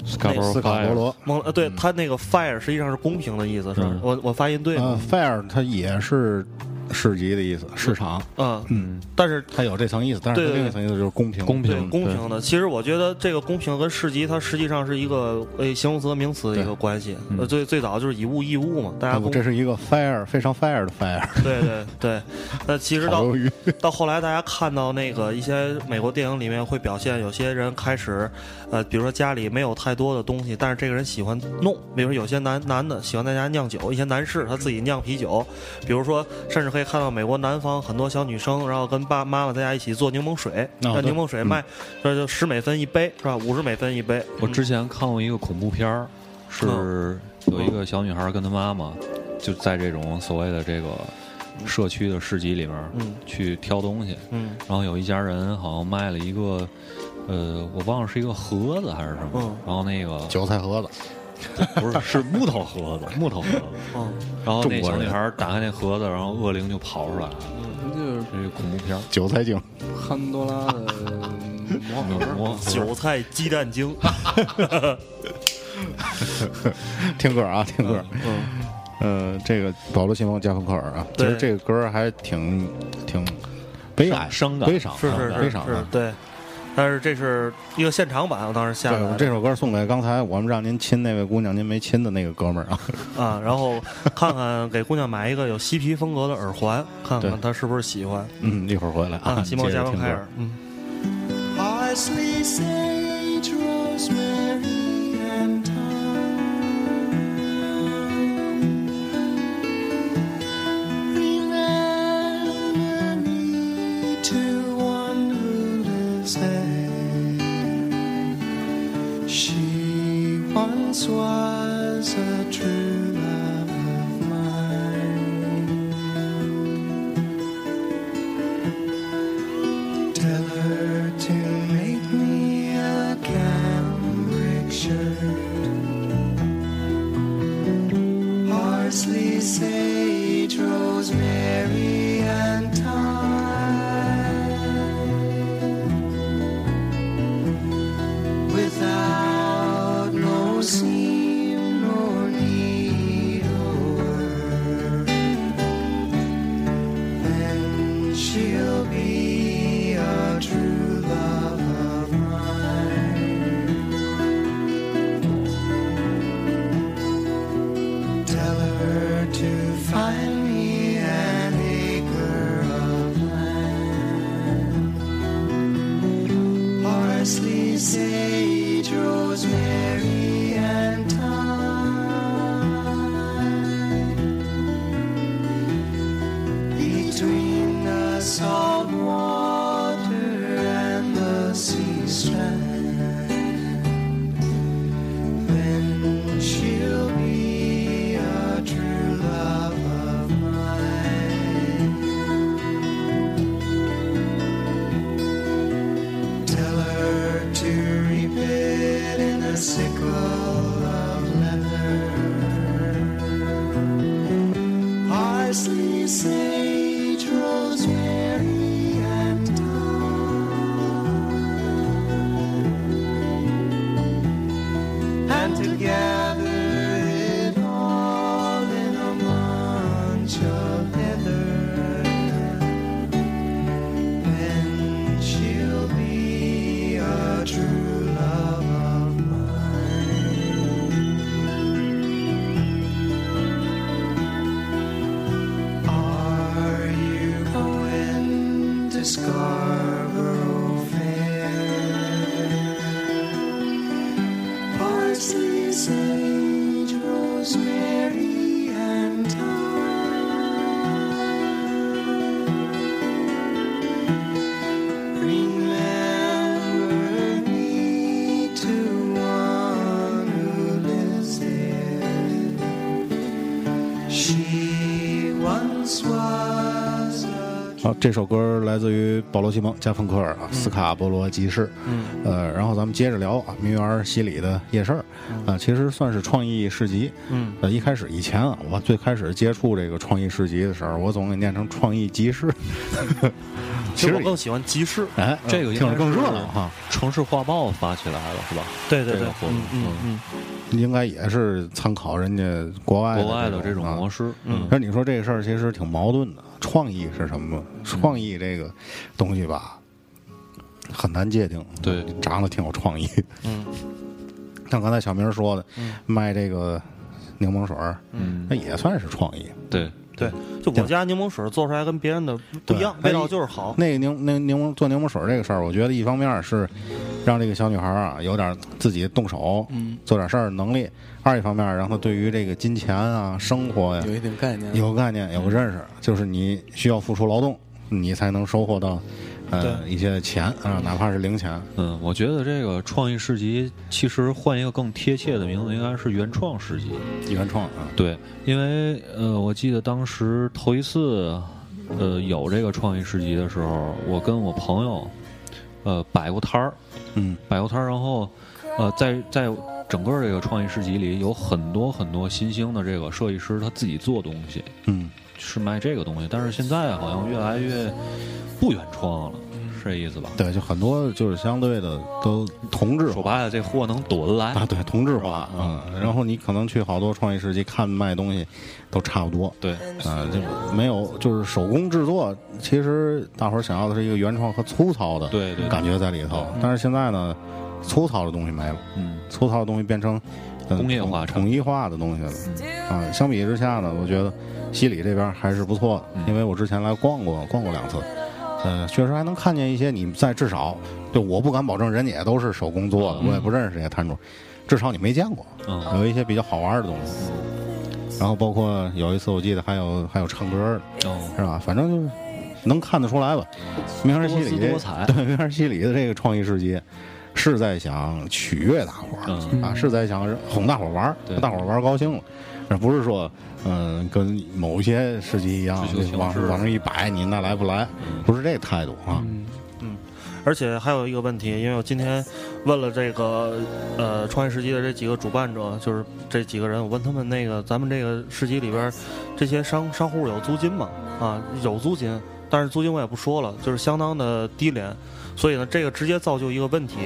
斯卡罗罗，蒙呃，对他那个 fire 实际上是公平的意思，是我我发音对呃吗？，fair 它也是市集的意思，市场，嗯，嗯，但是它有这层意思，但是对对它另一层意思就是公平，公平公平的。其实我觉得这个公平跟市集，它实际上是一个呃形容词和名词的一个关系。呃，最最早就是以物易物嘛，大家这是一个 fire 非常 fire 的 fire，对对对。那其实到 到后来，大家看到那个一些美国电影里面会表现，有些人开始，呃，比如说家里没有太多的东西，但是这个人喜欢弄，比如说有些男男的喜欢在家酿酒，一些男士他自己酿啤酒，比如说甚至可以看到美国南方很多小女生，然后跟爸妈妈在家一起做柠檬水，那柠檬水卖，这就十美分一杯是吧？五十美分一杯。我之前看过一个恐怖片儿，是有一个小女孩跟她妈妈就在这种所谓的这个社区的市集里面嗯。去挑东西，嗯。然后有一家人好像卖了一个，呃，我忘了是一个盒子还是什么，嗯。然后那个韭菜盒子，不是是木头盒子，木头盒子，嗯，然后那中国人小女孩打开那盒子，然后恶灵就跑出来了，就是这是恐怖片。韭菜精，潘多拉的魔盒。魔 韭菜鸡蛋精。听歌啊，听歌，嗯，呃，这个保罗·西蒙·加芬克尔啊，其实这个歌还挺挺悲哀、伤感悲伤、是是是悲伤啊。是对。但是这是一个现场版，我当时下对，来的这首歌送给刚才我们让您亲那位姑娘，您没亲的那个哥们儿啊。啊，然后看看给姑娘买一个有嬉皮风格的耳环，看看她是不是喜欢嗯，一会儿回来啊。西蒙加文凯尔，嗯。Once was a true 这首歌来自于保罗·西蒙、加芬克尔啊，斯卡波罗集市。嗯，呃，然后咱们接着聊啊，名园西里的夜市儿，啊，其实算是创意市集。嗯，呃，一开始以前啊，我最开始接触这个创意市集的时候，我总给念成创意集市。其实我更喜欢集市。哎，这个听着更热闹哈。城市画报发起来了是吧？对对对嗯嗯应该也是参考人家国外国外的这种模式，嗯那你说这个事儿其实挺矛盾的，创意是什么？创意这个东西吧，很难界定。对，长得挺有创意。嗯像刚才小明说的，嗯卖这个柠檬水儿，嗯那也算是创意。对对，就我家柠檬水做出来跟别人的不一样，味道就是好。那个柠那柠檬做柠檬水这个事儿，我觉得一方面是让这个小女孩啊有点自己动手，嗯，做点事儿的能力；二一方面让她对于这个金钱啊、生活呀有一定概念。有个概念、有个认识，就是你需要付出劳动，你才能收获到呃一些钱啊，哪怕是零钱。嗯，我觉得这个创意市集其实换一个更贴切的名字，应该是原创市集。原创啊，对，因为呃，我记得当时头一次呃有这个创意市集的时候，我跟我朋友呃摆过摊儿，嗯，摆过摊儿，然后呃在在整个这个创意市集里有很多很多新兴的这个设计师他自己做东西，嗯，是卖这个东西，但是现在好像越来越不原创了，是这意思吧？对，就很多就是相对的都同质化。说白了，这货能躲得来啊，对，同质化啊、嗯。然后你可能去好多创意市集看卖东西，都差不多。对，啊、就没有就是手工制作。其实大伙儿想要的是一个原创和粗糙的对对感觉在里头。但是现在呢，粗糙的东西没了，嗯，粗糙的东西变成、呃工业化统统一化的东西了。啊，相比之下呢，我觉得西里这边还是不错的，因为我之前来逛过，逛过两次。呃，确实还能看见一些你在至少，就我不敢保证人家也都是手工做的，我也不认识这些摊主，至少你没见过，嗯有一些比较好玩的东西。然后包括有一次我记得还有还有唱歌的，哦，是吧？反正就是能看得出来吧。明儿西里这多多彩对明儿西里的这个创意世界，是在想取悦大伙儿、嗯啊，是在想哄大伙儿玩儿，让大伙儿玩儿高兴了，而不是说嗯、跟某些市集一样往往上一摆，你那来不来？不是这个态度啊。嗯而且还有一个问题，因为我今天问了这个呃创业市集的这几个主办者，就是这几个人，我问他们那个咱们这个市集里边儿这些商商户有租金吗？啊，有租金，但是租金我也不说了，就是相当的低廉，所以呢，这个直接造就一个问题，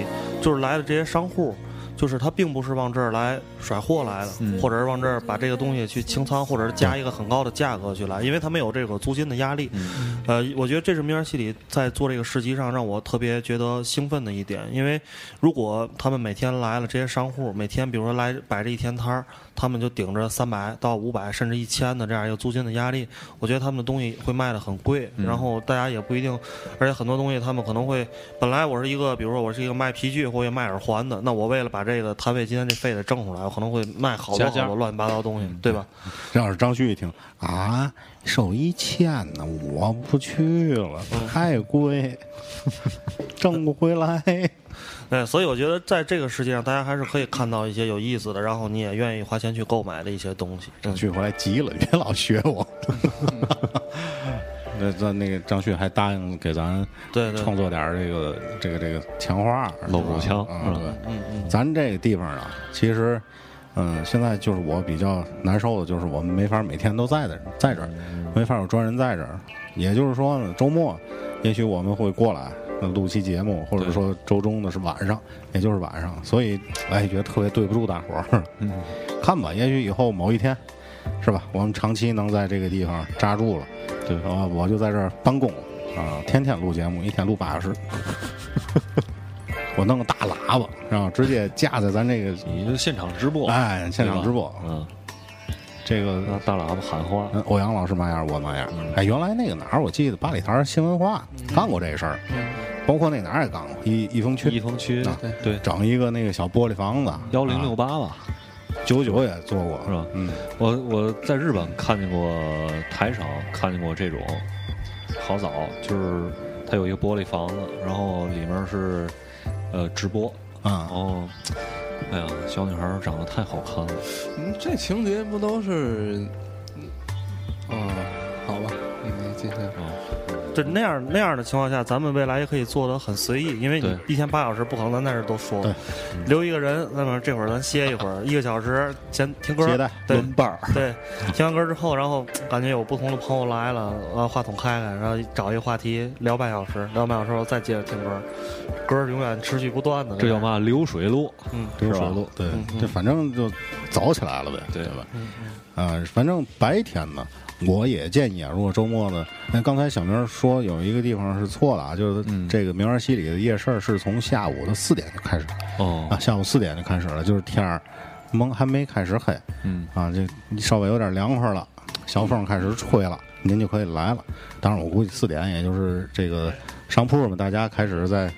就是来的这些商户。就是他并不是往这儿来甩货来的，嗯或者是往这儿把这个东西去清仓，或者是加一个很高的价格去来，因为他没有这个租金的压力。嗯呃，我觉得这是明儿西里在做这个市集上让我特别觉得兴奋的一点，因为如果他们每天来了这些商户，每天比如说来摆这一天摊儿，他们就顶着三百到五百甚至一千的这样一个租金的压力，我觉得他们的东西会卖的很贵，嗯然后大家也不一定，而且很多东西他们可能会，本来我是一个，比如说我是一个卖皮具或者卖耳环的，那我为了把这个摊位今天这费得挣出来，我可能会卖好多好多乱七八糟东西，对吧？这要是张旭一听啊，收一千呢，我不去了，太贵，挣不回来。对，所以我觉得在这个世界上，大家还是可以看到一些有意思的，然后你也愿意花钱去购买的一些东西。张旭回来急了，别老学我。那咱那个张旭还答应给咱对对。创作点儿这个这个这个墙画儿 logo 墙啊，对，嗯嗯。咱这个地方啊，其实，嗯，现在就是我比较难受的，就是我们没法每天都在这，在这儿，没法有专人在这儿。也就是说呢，周末也许我们会过来呃录期节目，或者说周中的是晚上，也就是晚上，所以我也觉得特别对不住大伙儿。嗯，看吧，也许以后某一天，是吧？我们长期能在这个地方扎住了，对啊，我就在这儿办公啊，天天录节目，一天录八小时。我弄个大喇叭，然后直接架在咱这个，你就现场直播，哎，现场直播，嗯，这个大喇叭喊话，嗯欧阳老师嘛样，我嘛样。哎，原来那个哪儿，我记得八里台新文化干过这事儿，包括那哪儿也干过，一一峰区一峰区啊，对，整一个那个小玻璃房子，幺零六八吧，九九也做过，是吧？嗯，我我在日本看见过台上看见过这种，好早就是它有一个玻璃房子，然后里面是呃直播，啊然，后哎呀，小女孩长得太好看了，嗯，这情节不都是，嗯哦，好吧，你你继续。啊，这那样那样的情况下，咱们未来也可以做的很随意，因为你一天八小时不可能咱在那儿都说对，留一个人，那么这会儿咱歇一会儿，一个小时先听歌对轮班儿，对，听完歌之后，然后感觉有不同的朋友来了，呃，话筒开开，然后找一个话题聊半小时，聊半小时后再接着听歌，歌儿永远持续不断的。这叫？嘛流水路，嗯，流水路，对，这反正就走起来了呗，对吧？啊，反正白天呢，我也建议啊，如果周末呢，那刚才小明说有一个地方是错的啊，就是嗯。这个明儿西里的夜市是从下午的四点就开始哦。啊，，下午四点就开始了，就是天儿蒙还没开始黑嗯，啊，这稍微有点凉快了，小风开始吹了，您就可以来了。当然，我估计四点也就是这个商铺嘛，大家开始在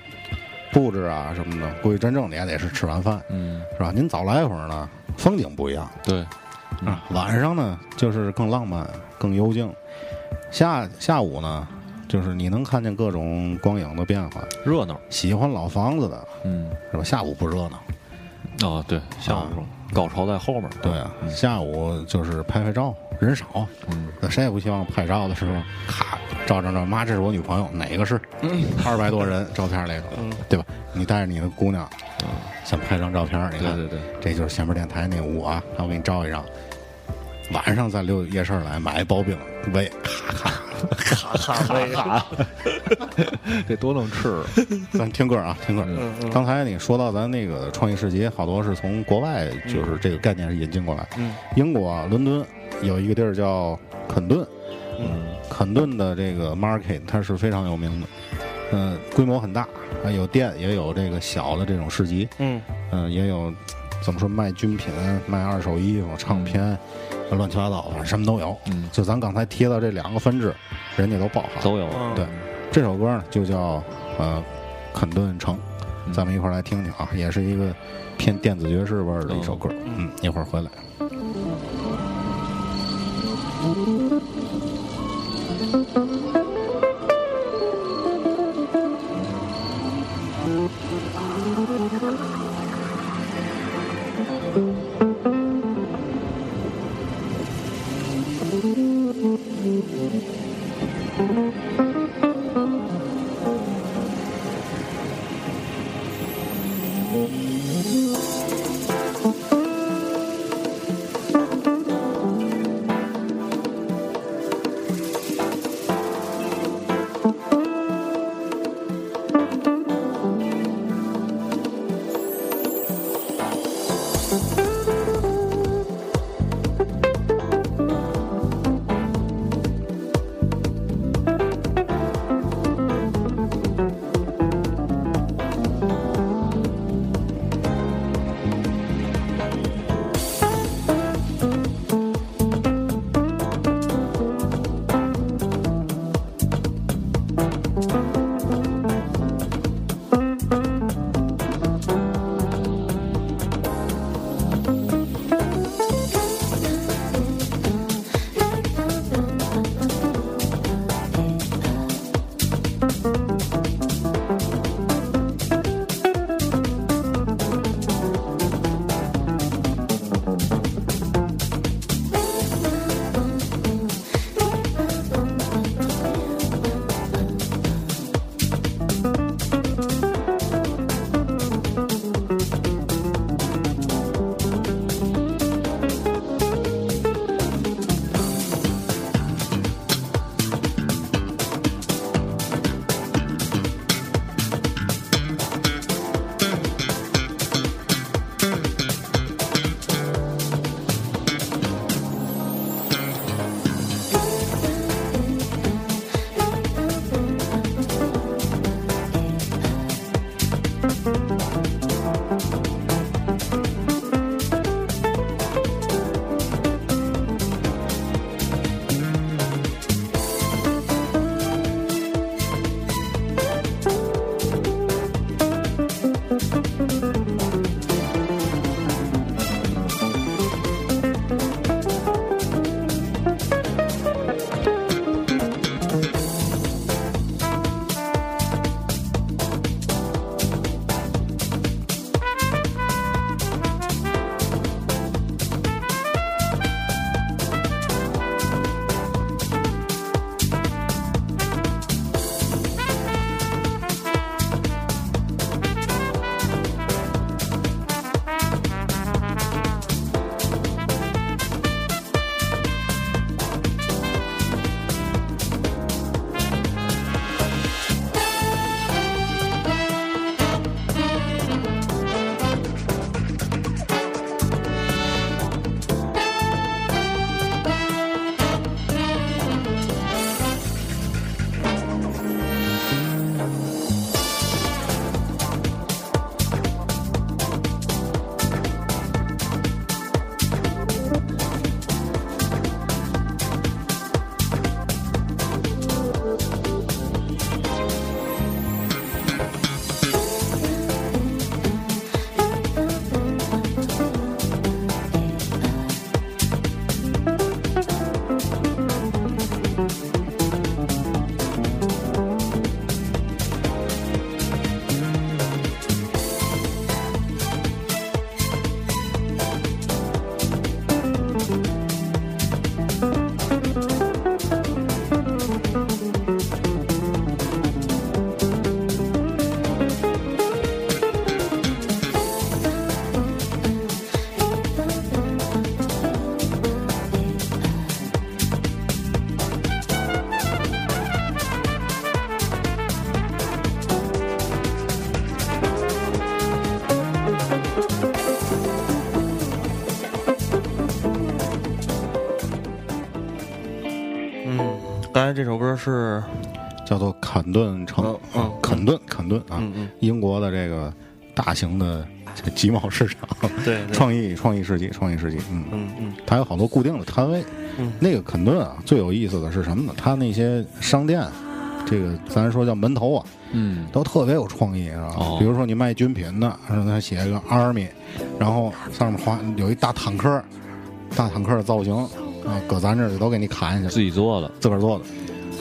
布置啊什么的，估计真正的也得是吃完饭，嗯，是吧？您早来一会儿呢，风景不一样。对，啊。晚上呢，就是更浪漫、更幽静。下下午呢，就是你能看见各种光影的变化。热闹，喜欢老房子的嗯，是吧？下午不热闹，哦，对，下午高潮在后面，对啊，下午就是拍拍照，人少，嗯，那谁也不希望拍照的时候，咔照照照，妈，这是我女朋友，哪个是？二百多人照片那个，对吧？你带着你的姑娘，想拍张照片，你看，对对对，这就是前面电台那屋啊，我给你照一张。晚上再溜夜市来买刨冰，喂，咔咔咔咔喂哈，这多能吃，咱听歌啊，听歌。嗯嗯。刚才你说到咱那个创意市集，好多是从国外，就是这个概念是引进过来。嗯英国伦敦有一个地儿叫肯顿，嗯。肯顿的这个 market 它是非常有名的，嗯、规模很大，啊有店，也有这个小的这种市集，嗯。嗯、也有怎么说卖军品、卖二手衣服、唱片，乱七八糟，反正什么都有。嗯，就咱刚才提到这两个分支，人家都包含。都有，嗯，对，这首歌呢就叫呃肯顿城，嗯咱们一块儿来听听啊，也是一个偏电子爵士味儿的一首歌。嗯嗯，一会儿回来。Thank 刚才这首歌是叫做坎顿城啊肯顿肯顿啊嗯嗯，英国的这个大型的这集贸市场，对对 创意创意世纪，创意世纪，嗯。嗯嗯它有好多固定的摊位。嗯那个肯顿啊，最有意思的是什么呢？它那些商店，这个咱说叫门头啊，嗯，都特别有创意，是吧？哦比如说你卖军品的，让他写一个 army，然后上面画有一大坦克，大坦克的造型啊，搁咱这儿都给你砍下自，己做的，自个儿做的。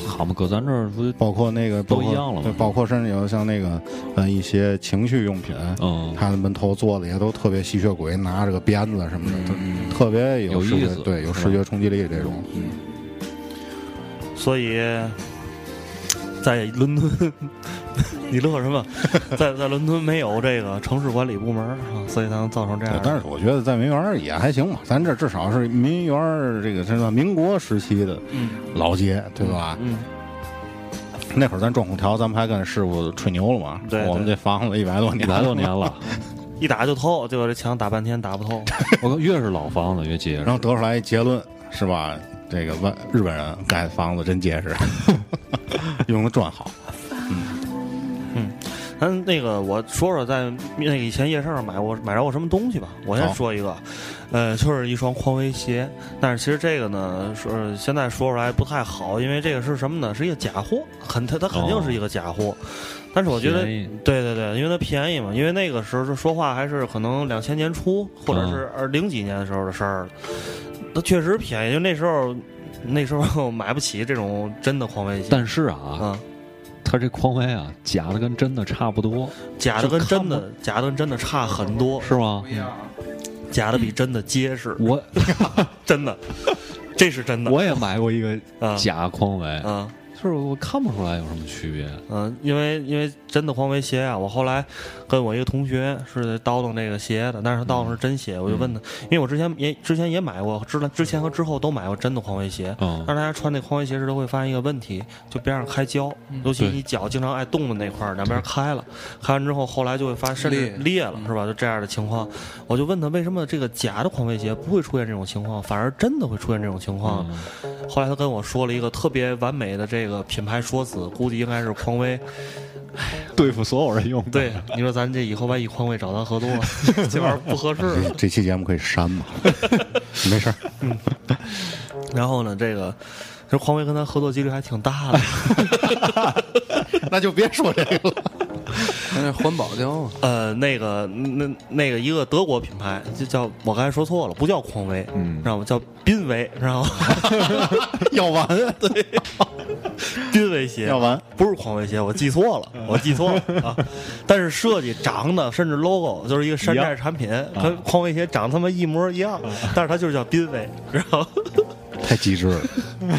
好嘛，搁咱这儿不包括那个都一样了嘛对，包括甚至有像那个呃一些情趣用品，嗯他的门头做的也都特别吸血鬼，拿着个鞭子什么的，嗯特别有视觉意思对，有视觉冲击力这种。嗯所以在伦敦，你乐什么？在在伦敦没有这个城市管理部门啊，所以才能造成这样。，但是我觉得在民园也还行吧，咱这至少是民园这个什么民国时期的嗯老街，对吧？嗯，那会儿咱装空调，咱们还跟师傅吹牛了嘛？对对我们这房子一百多年，一百多年了，一打就透，结果这墙打半天打不透。我看越是老房子越结实然。后得出来一结论是吧？这个外日本人盖的房子真结实，用的砖好。咱那个我说说在那个以前夜市上买过买着过什么东西吧。我先说一个，呃，就是一双匡威鞋。但是其实这个呢，是现在说出来不太好，因为这个是什么呢？是一个假货，很它它肯定是一个假货。但是我觉得，对对对，因为它便宜嘛。因为那个时候是说话还是可能两千年初，或者是二零几年的时候的事儿它。确实便宜，就那时候那时候 买不起这种真的匡威鞋。但是啊，啊，它这匡威啊，假的跟真的差不多，假的跟真的假的跟真的差很多，是吗？假的比真的结实，我 真的，这是真的。我也买过一个啊。假匡威，啊就是我看不出来有什么区别。嗯，因为因为真的匡威鞋啊，我后来跟我一个同学是叨叨这个鞋的，但是他叨叨是真鞋，我就问他，因为我之前也之前也买过，之之前和之后都买过真的匡威鞋，嗯但是大家穿那匡威鞋时都会发现一个问题，就边上开胶，尤其你脚经常爱动的那块儿，两边开了，开完之后后来就会发甚至裂裂了，是吧？就这样的情况，我就问他为什么这个假的匡威鞋不会出现这种情况，反而真的会出现这种情况？后来他跟我说了一个特别完美的这个品牌说辞，估计应该是匡威。对付所有人用的。对，你说咱这以后万一匡威找咱合作，这玩意儿不合适。这这期节目可以删吗？没事儿，然后呢，这个其实匡威跟咱合作几率还挺大的。那就别说这个了。那环保胶啊，呃，那个那那个一个德国品牌，就叫我刚才说错了，不叫匡威，嗯知道吗？叫宾威，知道吗？要完，对，宾威鞋要完不是匡威鞋，我记错了，我记错了啊！但是设计长得甚至 logo 就是一个山寨产品，跟匡威鞋长他妈一模一样，但是它就是叫宾威，知道吗？太机智了，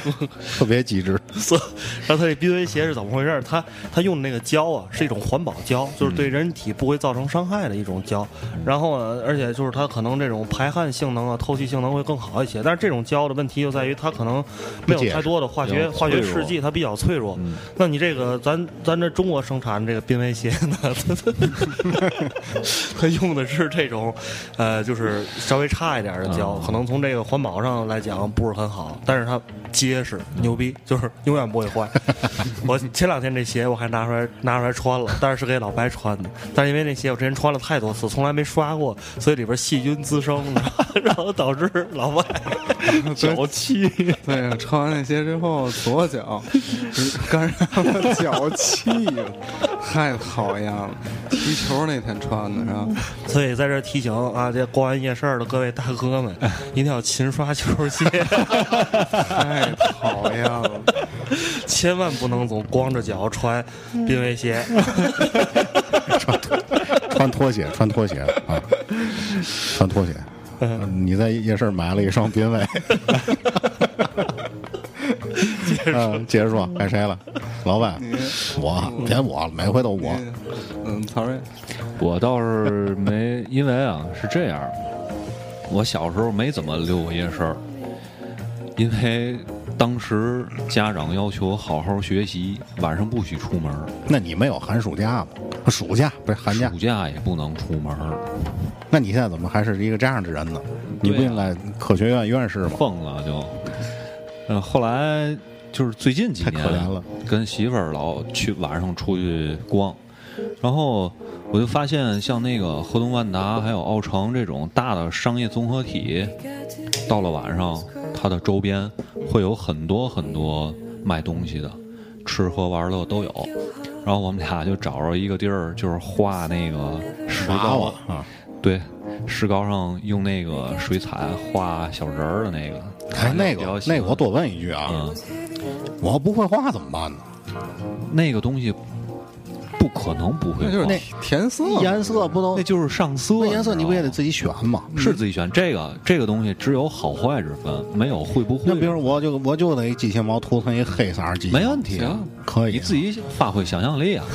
特别机智。所以，然后它这濒危鞋是怎么回事儿？它它用的那个胶啊，是一种环保胶，就是对人体不会造成伤害的一种胶。然后呢，而且就是它可能这种排汗性能啊、透气性能会更好一些。但是这种胶的问题就在于它可能没有太多的化学化学试剂，它比较脆弱。嗯那你这个咱咱这中国生产的这个濒危鞋呢，它用的是这种呃，就是稍微差一点的胶，可能从这个环保上来讲不是很好，但是它结实牛逼，就是永远不会坏。我前两天这鞋我还拿出来拿出来穿了，但是是给老白穿的，但是因为那鞋我之前穿了太多次，从来没刷过，所以里边细菌滋生，你知道吗然后导致老白脚气。对，穿完那鞋之后，左脚感染了脚气了，太讨厌了。踢球那天穿的是吧？所以在这提醒啊，这逛完夜市儿的各位大哥们，一定要勤刷球鞋，太讨厌了。千万不能总光着脚穿濒危鞋。穿拖鞋，穿拖鞋啊，穿拖鞋。嗯你在夜市买了一双濒危。嗯，接着说，该谁了？老板，我别我，每回都我。嗯，曹睿，我倒是没，因为啊是这样，我小时候没怎么溜过夜市儿，因为当时家长要求我好好学习，晚上不许出门，那你没有寒暑假吗？暑假不是寒假暑？假也不能出门，那你现在怎么还是一个这样的人呢？你不应该科学院院士吗？疯了就。嗯，后来就是最近几年太可怜了，跟媳妇儿老去晚上出去逛，然后我就发现像那个河东万达还有奥城这种大的商业综合体，到了晚上，它的周边会有很多很多卖东西的，吃喝玩乐都有。然后我们俩就找着一个地儿，就是画那个石膏啊，对，石膏上用那个水彩画小人儿的那个。哎，那个那个，我多问一句啊，嗯，我要不会画怎么办呢？那个东西不可能不会那就是画，填色，颜色不能那就是上色。那颜色你不也得自己选吗？是自己选？这个这个东西只有好坏之分，没有会不会。那比如我就我就得机器猫涂成一黑色机器，没问题啊行，可以你自己发挥想象力啊。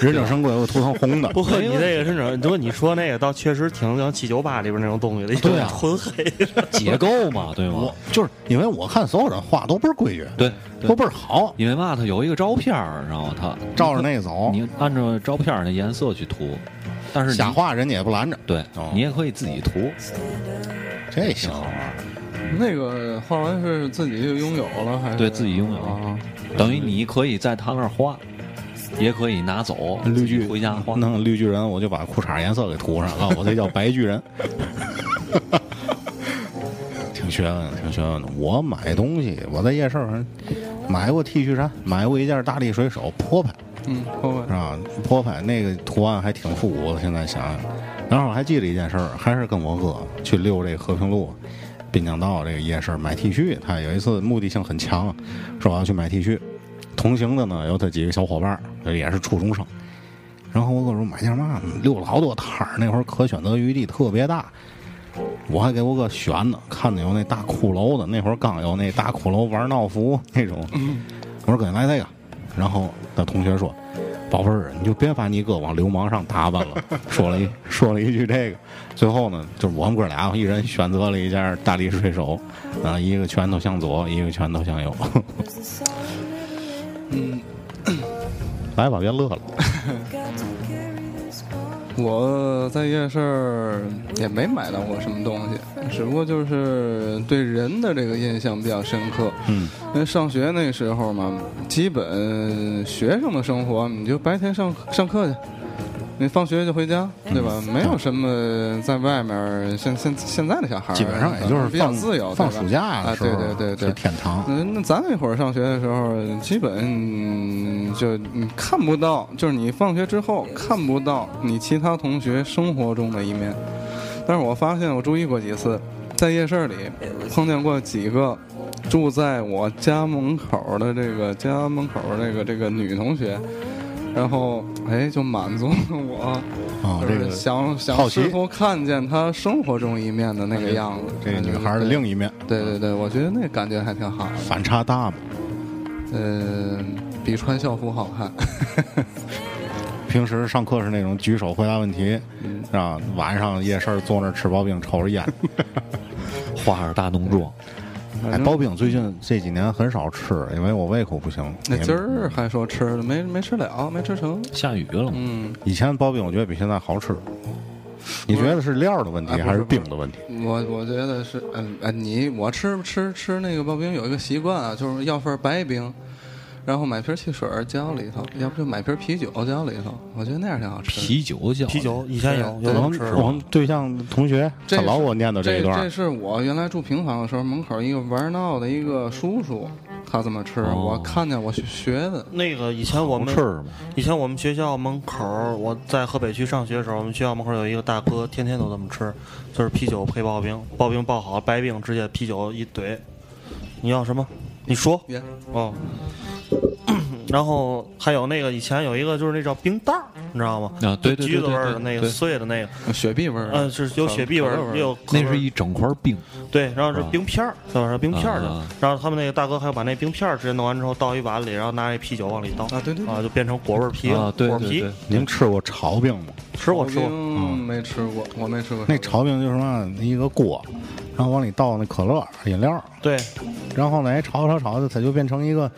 忍者神龟我涂成红的，不过你这个是哪？如果你说那个，倒确实挺像七九八里边那种东西的，对啊纯黑的。解构嘛，对吗我？就是因为我看所有人画都倍儿规矩，对，都倍儿好，因为嘛，他有一个照片儿，然后他照着那个走，你按照照片儿那颜色去涂，但是你瞎画人家也不拦着，对哦你也可以自己涂。这行啊。那个画完是自己就拥有了，还是对自己拥有啊？等于你可以在他那儿画，也可以拿走绿巨回家画。弄绿巨人，我就把裤衩颜色给涂上了，我这叫白巨人。挺学问，挺学问的。我买东西，我在夜市上买过 T 恤衫，买过一件大力水手坡拍，嗯，后面是吧？坡拍那个图案还挺复古的，现在想想。然后我还记得一件事儿，还是跟我哥去溜这个和平路、滨江道这个夜市买 T 恤。他有一次目的性很强，说我要去买 T 恤。同行的呢有他几个小伙伴儿，也是初中生。然后我哥说买件嘛，溜了好多摊儿，那会儿可选择余地特别大。我还给我哥选呢，看见有那大骷髅的，那会儿刚有那大骷髅玩闹服那种。我说哥来这个，然后他同学说：“宝贝儿，你就别把你哥往流氓上打扮了。”说了一 说了一句这个，最后呢，就是我们哥俩一人选择了一件大力水手，啊，一个拳头向左，一个拳头向右。嗯，来吧，别乐了。我在夜市也没买到过什么东西，只不过就是对人的这个印象比较深刻。嗯，因为上学那时候嘛，基本学生的生活，你就白天上上课去，你放学就回家，对吧？没有什么在外面儿，现现现在的小孩基本上也就是比较自由，放暑假啊，的时候，对对对对是。天堂。嗯，那咱那会儿上学的时候，基本嗯就你看不到，就是你放学之后看不到你其他同学生活中的一面。但是我发现，我注意过几次，在夜市里碰见过几个住在我家门口的这个家门口这个这个女同学，然后哎就满足了我。啊，就是这个想想好奇试图看见她生活中一面的那个样子，这个女孩的另一面，对对对，我觉得那感觉还挺好的。反差大嘛。呃，比穿校服好看。平时上课是那种举手回答问题，是吧？晚上夜市坐那儿吃刨冰，抽着烟。画着大浓妆，哎，刨冰最近这几年很少吃，因为我胃口不行。那今儿还说吃了，没没吃了，没吃成。下雨了？嗯，以前刨冰我觉得比现在好吃。你觉得是料的问题还是冰的问题？我我觉得是，嗯、呃，你我吃吃吃那个刨冰有一个习惯啊，就是要份白冰，然后买瓶汽水浇里头，要不就买瓶啤酒浇里头，我觉得那样挺好吃。啤酒浇啤酒以前有，有能吃我们我们对象同学他老给我念叨这一段这，是我原来住平房的时候，门口一个玩闹的一个叔叔，他这么吃，哦我看见我学学的。那个以前我们好吃吗？以前我们学校门口，我在河北区上学的时候，我们学校门口有一个大哥，天天都这么吃，就是啤酒配刨冰，刨冰刨好，白冰直接啤酒一怼。你要什么？你说别哦。然后还有那个以前有一个就是那叫冰袋儿，你知道吗？啊对对对橘子味儿的那个碎的那个，雪碧味儿，嗯，是有雪碧味儿，也有那是一整块冰，对，然后是冰片儿，对吧？是冰片儿的啊。然后他们那个大哥还要把那冰片儿直接弄完之后倒一碗里，然后拿一啤酒往里倒啊对对对啊，就变成果味儿啤啊，对果啤对对。，你们吃过炒冰吗？吃过吃过，嗯，没吃过，我没吃过那炒冰就是嘛，一个锅，然后往里倒那可乐饮料，对，然后呢，哎炒炒炒的，它就变成一个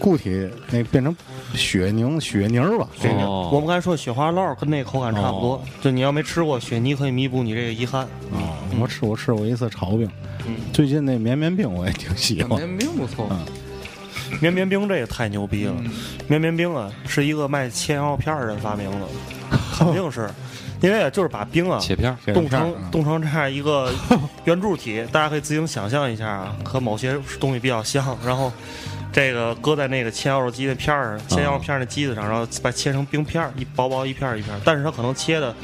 固体，那变成雪凝雪泥儿吧。这个哦我们刚才说雪花酪跟那个口感差不多哦，就你要没吃过雪泥，可以弥补你这个遗憾。啊，我吃我吃过一次炒饼，嗯最近那绵绵冰我也挺喜欢。绵绵冰不错。嗯绵绵冰这也太牛逼了，绵绵冰啊是一个卖切羊肉片儿的人发明的，肯定是。因为啊，就是把冰啊切片儿冻成冻成这样一个 圆柱体，大家可以自行想象一下啊，和某些东西比较像。然后这个搁在那个切羊肉机的片儿上，切羊肉片儿那机子上，然后把它切成冰片儿，一薄薄一片儿一片儿。但是它可能切的，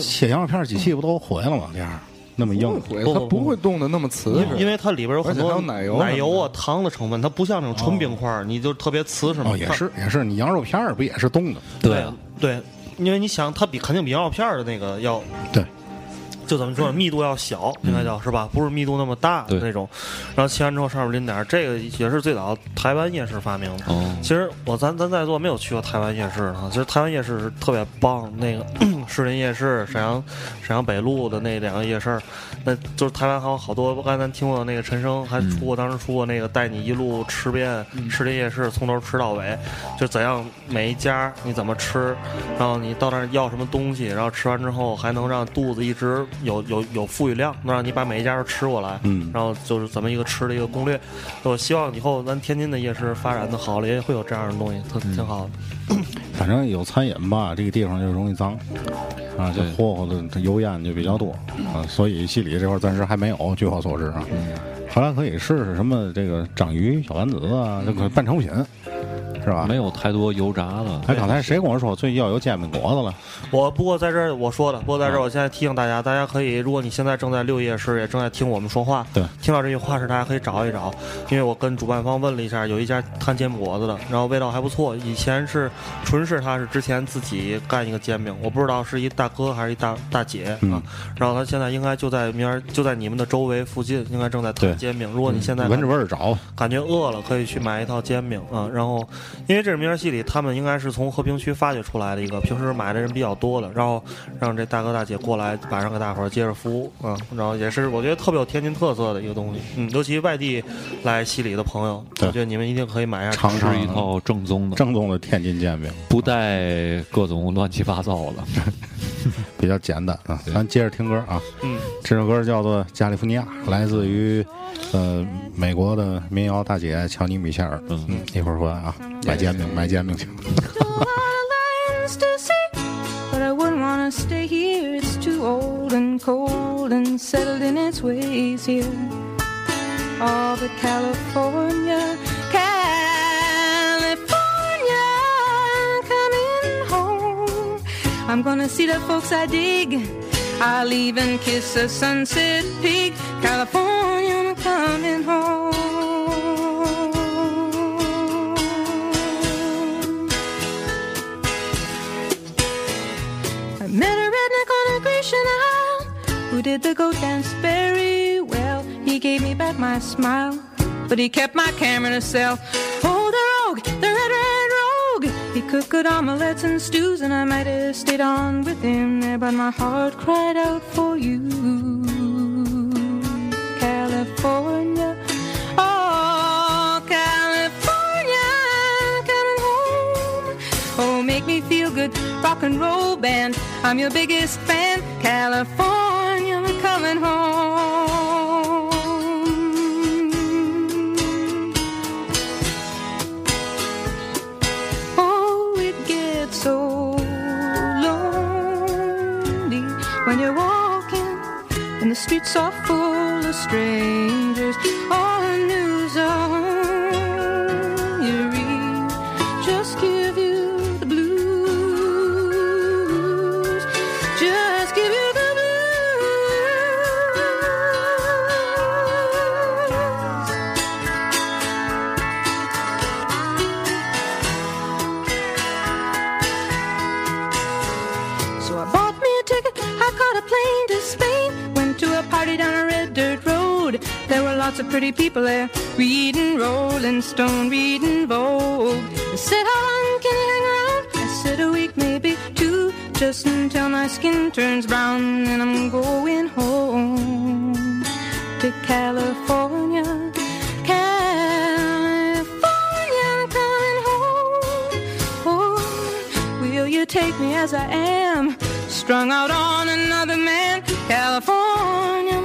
切羊肉片儿机器不都毁了吗？这样那么硬，它不会冻得那么瓷实，因为它里边有很多奶油奶油啊、糖的成分，它不像那种纯冰块儿，你就特别瓷实嘛。哦，也是也是，你羊肉片儿不也是冻的？对对，因为你想，它比肯定比羊肉片儿的那个要对，就怎么说呢，密度要小，应该叫是吧？不是密度那么大的那种。然后切完之后上面淋点儿，这个也是最早台湾夜市发明的。哦，其实我咱咱在座没有去过台湾夜市啊，其实台湾夜市是特别棒。那个 士林夜市、沈阳沈阳北路的那两个夜市，那就是台湾还有好多。刚才咱听过那个陈升还出过，当时出过那个带你一路吃遍吃林夜市，从头吃到尾，就怎样每一家你怎么吃，然后你到那儿要什么东西，然后吃完之后还能让肚子一直有有有富裕量，能让你把每一家都吃过来。嗯然后就是怎么一个吃的一个攻略。我希望以后咱天津的夜市发展的好了，也会有这样的东西，特挺好的。反正有餐饮吧，这个地方就容易脏，啊，就霍霍的油烟就比较多啊，所以戏里这块暂时还没有，据我所知啊。后来可以试试什么这个章鱼小丸子啊，这个半成品，是吧？没有太多油炸的。哎，刚才谁跟我说最近要有煎饼果子了？我不过在这儿我说的，不过在这儿我现在提醒大家，大家可以，如果你现在正在六夜市，也正在听我们说话，对，听到这句话时，大家可以找一找，因为我跟主办方问了一下，有一家摊煎饼果子的，然后味道还不错。以前是纯是他是之前自己干一个煎饼，我不知道是一大哥还是一大大姐啊。嗯然后他现在应该就在明儿就在你们的周围附近，应该正在摊煎饼。如果你现在闻着味儿找，感觉饿了，可以去买一套煎饼啊。然后，因为这是名儿戏里，他们应该是从和平区发掘出来的一个，平时买的人比较多的，然后让这大哥大姐过来晚上给大伙儿接着服务啊。然后也是我觉得特别有天津特色的一个东西，嗯，尤其外地来西里的朋友，我觉得你们一定可以买一下尝试一套正宗的，正宗的天津煎饼，不带各种乱七八糟的。比较简单啊。咱接着听歌啊，嗯，这首歌叫做《加利福尼亚》，来自于呃美国的民谣大姐乔尼米切尔。嗯嗯，一会儿回来啊，买煎饼，买煎饼去。I'm gonna see the folks I dig. I'll even kiss a sunset peak. California, I'm coming home. I met a redneck on a Grecian Isle who did the goat dance very well. He gave me back my smile, but he kept my camera to sell. Oh, the rogue, the red, red. He cooked good omelets and stews, and I might have stayed on with him there, but my heart cried out for you. California. Oh, California, coming home. Oh, make me feel good, rock and roll band. I'm your biggest fan, California, coming home. The streets are full of strangers. All the news on you read just give you the blues. Just give you the blues. So I bought me a ticket, I caught a plane to Spain. Dirt road. There were lots of pretty people there, reading Rolling Stone, reading Vogue. They said, How long can you hang around? I said, A week, maybe two, just until my skin turns brown. And I'm going home to California. Oh, will you take me as I am? Strung out on another man. California,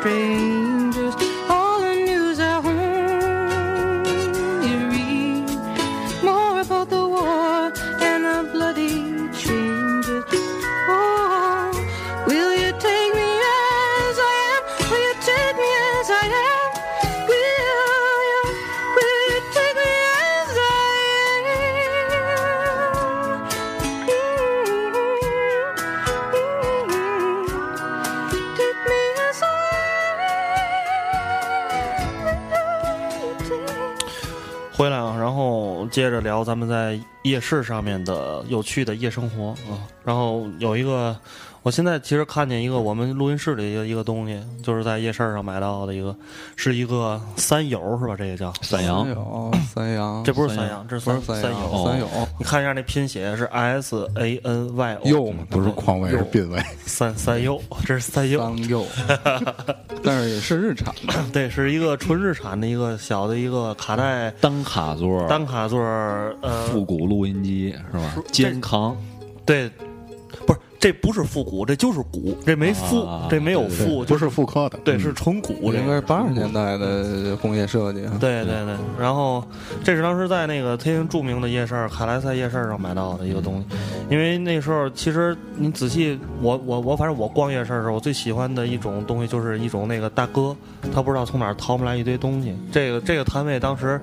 space. 接着聊咱们在夜市上面的有趣的夜生活。啊。然后有一个，我现在其实看见一个我们录音室里的一个一个东西，就是在夜市上买到的一个，是一个三友是吧？这个叫。三友三羊，这不是三羊，这是不是三三友。三友，你看一下那拼写是 S A N Y O，右嘛，不是匡威是濒危，三三优，这是三优。三右，但是也是日产的，对，是一个纯日产的一个小的一个卡带。单卡座，单卡座，呃，复古录音机是吧？肩扛，对，这不是复古，这就是古，这没复，啊这没有复，不是复刻的，对，嗯是纯古，这。应该是八十年代的工业设计啊。对对对，然后这是当时在那个天津著名的夜市儿卡莱赛夜市儿上买到的一个东西，因为那时候其实你仔细，我我我反正我逛夜市儿的时候，我最喜欢的一种东西就是一种那个大哥，他不知道从哪儿掏出来一堆东西。这个这个摊位当时，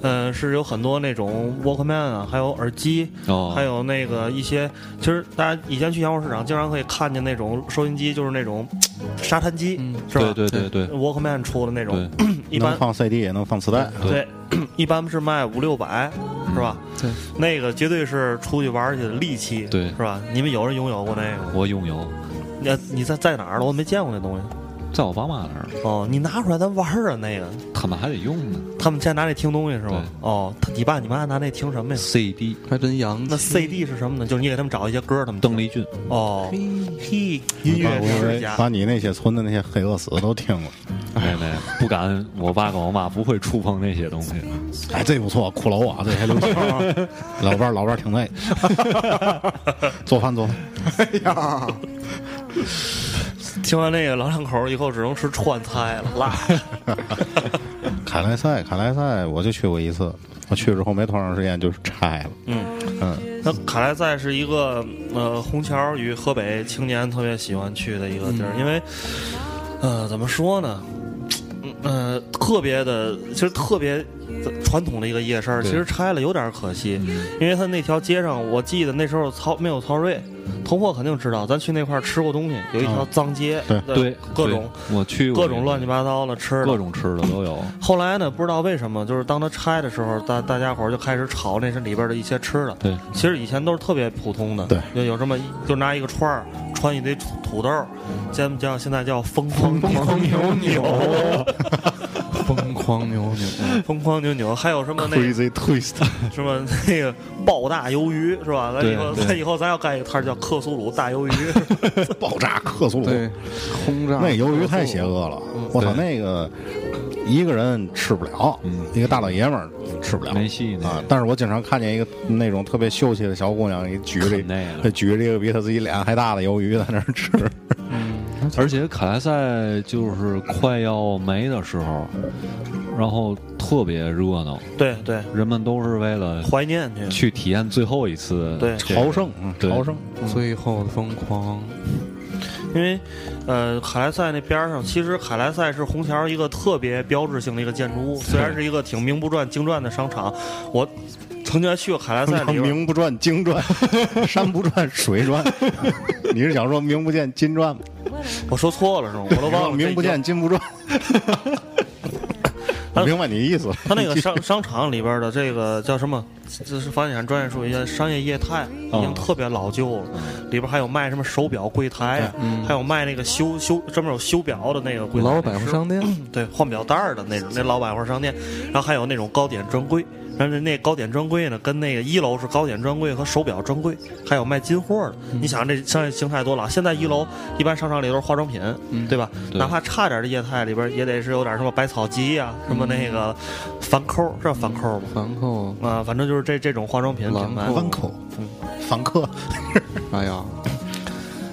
呃，是有很多那种 Walkman 啊，还有耳机，哦，还有那个一些，其实大家以前去洋货市场经常可以看见那种收音机，就是那种沙滩机，嗯是吧？对对对对 Walkman 出的那种，一般放 CD 也能放磁带，对，一般是卖五六百，是吧？对，那个绝对是出去玩去的利器，对是吧？你们有人拥有过那个吗？我拥有，那你在在哪儿了？我没见过那东西。在我爸妈那儿，哦，你拿出来咱玩儿啊，那个他们还得用呢。他们家拿那听东西是吗？哦，他你爸你妈拿那听什么呀？CD，还真洋。那 CD 是什么呢？就是你给他们找一些歌，他们邓丽君，哦，嘿，音乐把世家。把你那些存的那些黑恶死都听了，哎没不敢，我爸跟我妈不会触碰那些东西。哎，这不错，骷髅啊，这还流行啊，老伴儿老伴儿挺累，做饭做饭，哎呀，听完那个老两口以后只能吃川菜了，辣。卡莱赛，卡莱赛，我就去过一次，我去之后没多长时间就拆了，嗯嗯，那卡莱赛是一个呃虹桥与河北青年特别喜欢去的一个地儿，因为呃怎么说呢，嗯呃特别的，其实特别传统的一个夜市儿，其实拆了有点可惜，因为它那条街上，我记得那时候曹没有曹睿，同货肯定知道，咱去那块儿吃过东西，有一条嗯脏街，对。各种我去过各种乱七八糟的吃的，各种吃的都有。后来呢，不知道为什么，就是当他拆的时候，大大家伙儿就开始炒那是里边的一些吃的。对，其实以前都是特别普通的，对。有有这么一就拿一个串儿穿一堆土土豆儿，现叫现在叫疯狂疯狂牛。牛，疯狂牛牛，疯狂牛牛，还有什么那个 Crazy Twist，什么那个爆大鱿鱼是吧？咱以后咱以后咱要干一个摊儿叫克苏鲁大鱿鱼，爆炸克苏鲁，对，轰炸。那鱿鱼太邪恶了，我操，那个一个人吃不了，嗯。一个大老爷们儿吃不了，没戏啊！但是我经常看见一个那种特别秀气的小姑娘，一举着啃那个。举着一个比她自己脸还大的鱿鱼在那儿吃，而且卡莱赛就是快要没的时候，然后特别热闹，对对，人们都是为了怀念去。去体验最后一次对。朝圣，嗯朝圣，最后的疯狂，因为，呃，海莱赛那边上，其实海莱赛是虹桥一个特别标志性的一个建筑物，虽然是一个挺名不传经传的商场，我曾经还去过海莱赛里边。名不传经传，山不转水转，你是想说名不见经传吗？我说错了是吗？我都忘了。名不见经不传。我明白你意思了。他那个 商商场里边的这个叫什么？这是房地产专业术语，叫商业业态，已经特别老旧了。里边还有卖什么手表柜台啊，还有卖那个修修专门有修表的那个柜台，老百货商店，对，换表带的那种那老百货商店，然后还有那种糕点专柜。但是那糕点专柜呢，跟那个一楼是糕点专柜和手表专柜，还有卖金货的。你想这商业形态多了？现在一楼一般商场里都是化妆品，对吧？对哪怕差点的业态里边也得是有点什么百草集呀、什么那个凡扣，知道凡扣吗？凡扣，啊，反正就是这这种化妆品品牌。兰蔻反扣，凡客，哎呀，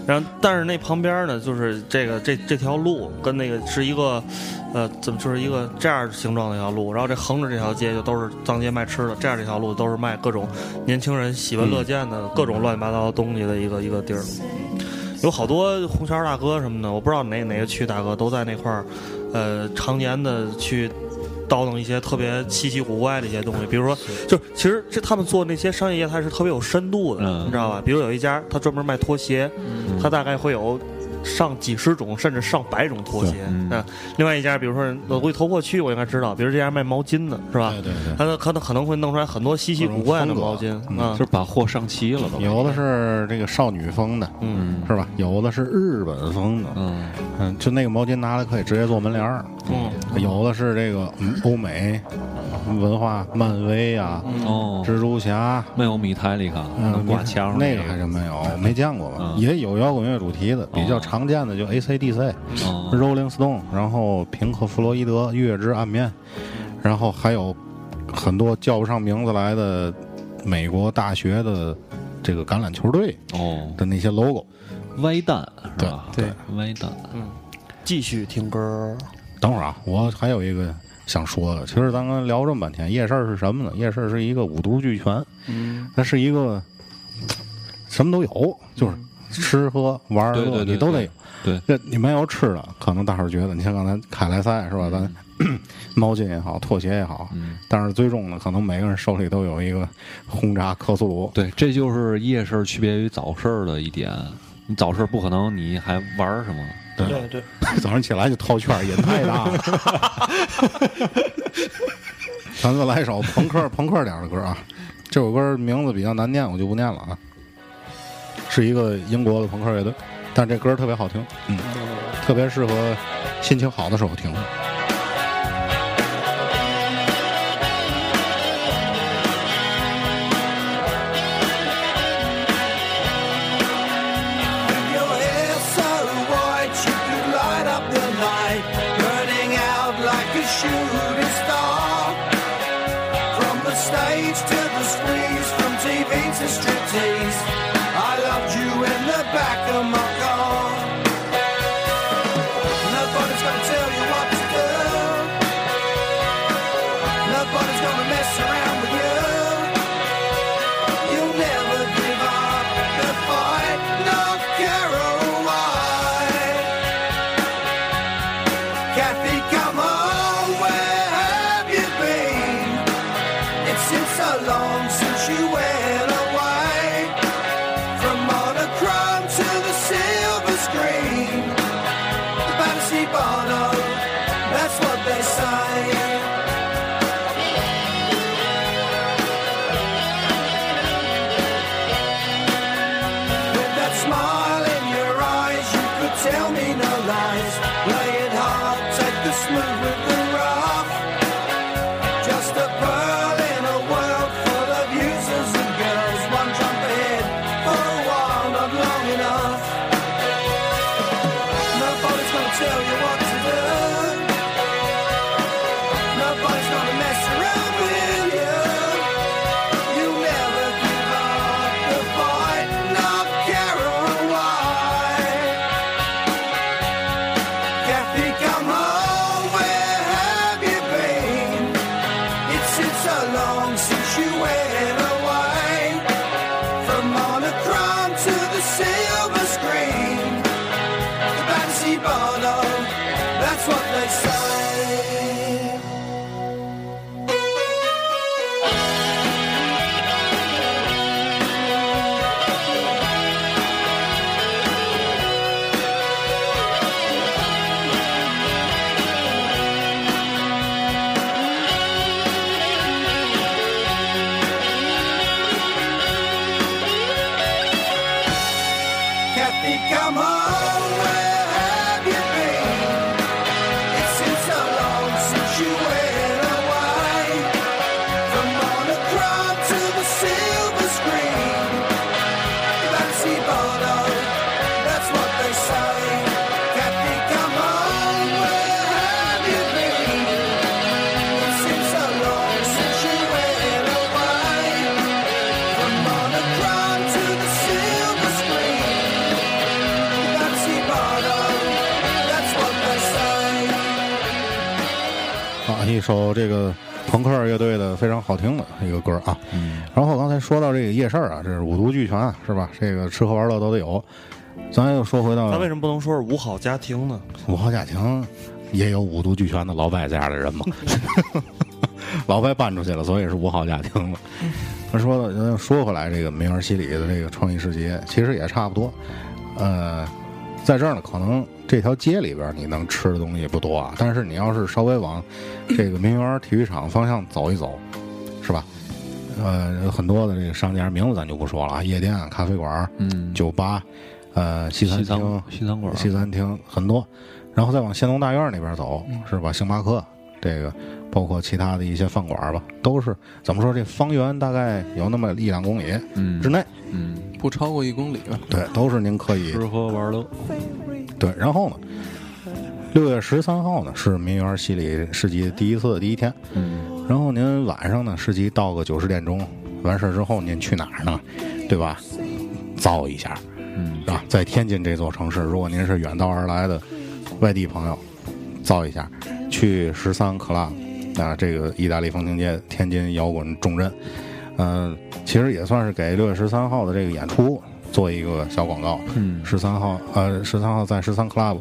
然后，但是那旁边呢，就是这个这这条路跟那个是一个，呃，怎么就是一个这样形状的一条路，然后这横着这条街就都是当街卖吃的，这样这条路都是卖各种年轻人喜闻乐见的各种乱七八糟的东西的一个一个地儿。有好多红桥大哥什么的，我不知道哪哪个区大哥都在那块儿，呃，常年的去叨叨一些特别稀奇古怪的一些东西，比如说，就其实这他们做那些商业业态是特别有深度的，嗯你知道吧？比如有一家他专门卖拖鞋，他大概会有。上几十种甚至上百种拖鞋，嗯嗯，另外一家，比如说我估计头破区，我应该知道，比如这家卖毛巾的是吧？对对对他可能可能会弄出来很多稀奇古怪的毛巾嗯啊就，是把货上齐了都。有的是这个少女风的，嗯是吧？有的是日本风的，嗯嗯，就那个毛巾拿来可以直接做门帘儿。嗯，有的是这个嗯欧美文化，漫威啊，哦，蜘蛛侠，没有米泰利卡嗯，挂墙上那个。还真没有，没见过吧？嗯。也有摇滚乐主题的，比较常见的就 AC/DC、哦。Rolling Stone，然后平克·弗洛伊德、月之暗面，然后还有很多叫不上名字来的美国大学的这个橄榄球队哦，的那些 logo。歪蛋是吧？对。歪蛋。嗯。继续听歌，等会儿啊，我还有一个想说的，其实咱刚聊这么半天，夜市儿是什么呢？夜市儿是一个五毒俱全，嗯，它是一个什么都有，就是吃喝玩儿乐你都得有。对这你没有吃的，可能大伙儿觉得，你像刚才开莱赛是吧？咱毛巾也好，拖鞋也好，嗯，但是最终呢，可能每个人手里都有一个轰炸克苏鲁。对，这就是夜市区别于早市的一点。你早市不可能，你还玩儿什么？对对对，早上起来就套圈儿，瘾太大了。咱再来一首朋克朋克点儿的歌啊，这首歌名字比较难念，我就不念了啊。是一个英国的朋克乐队，但这歌特别好听，嗯，特别适合心情好的时候听。Kathy, come 首这个朋克乐队的非常好听的一个歌啊。嗯然后刚才说到这个夜市啊，这是五毒俱全啊，是吧？这个吃喝玩乐都得有。咱又说回到他为什么不能说是五好家庭呢？五好家庭，也有五毒俱全的老外这样的人嘛。老外搬出去了，所以是五好家庭了。他说的说回来，这个梅尔西里的这个创意市集，其实也差不多。呃，在这儿呢，可能这条街里边你能吃的东西不多啊，但是你要是稍微往这个民园体育场方向走一走，是吧？呃，有很多的这个商家名字咱就不说了啊，夜店、咖啡馆、嗯，酒吧，呃，西餐厅、西餐馆西餐厅很多，然后再往仙农大院那边走，嗯是吧？星巴克，这个包括其他的一些饭馆吧，都是怎么说？这方圆大概有那么一两公里嗯之内，嗯，不超过一公里吧。对，都是您可以吃喝玩乐，对。然后呢，六月十三号呢是民园西里市集第一次的第一天，嗯然后您晚上呢市集到个九十点钟，完事儿之后您去哪儿呢？对吧？造一下，嗯啊，在天津这座城市，如果您是远道而来的外地朋友，造一下，去十三 club 啊，这个意大利风情街天津摇滚重镇，嗯、其实也算是给六月十三号的这个演出做一个小广告。嗯十三号，呃，十三号在十三 club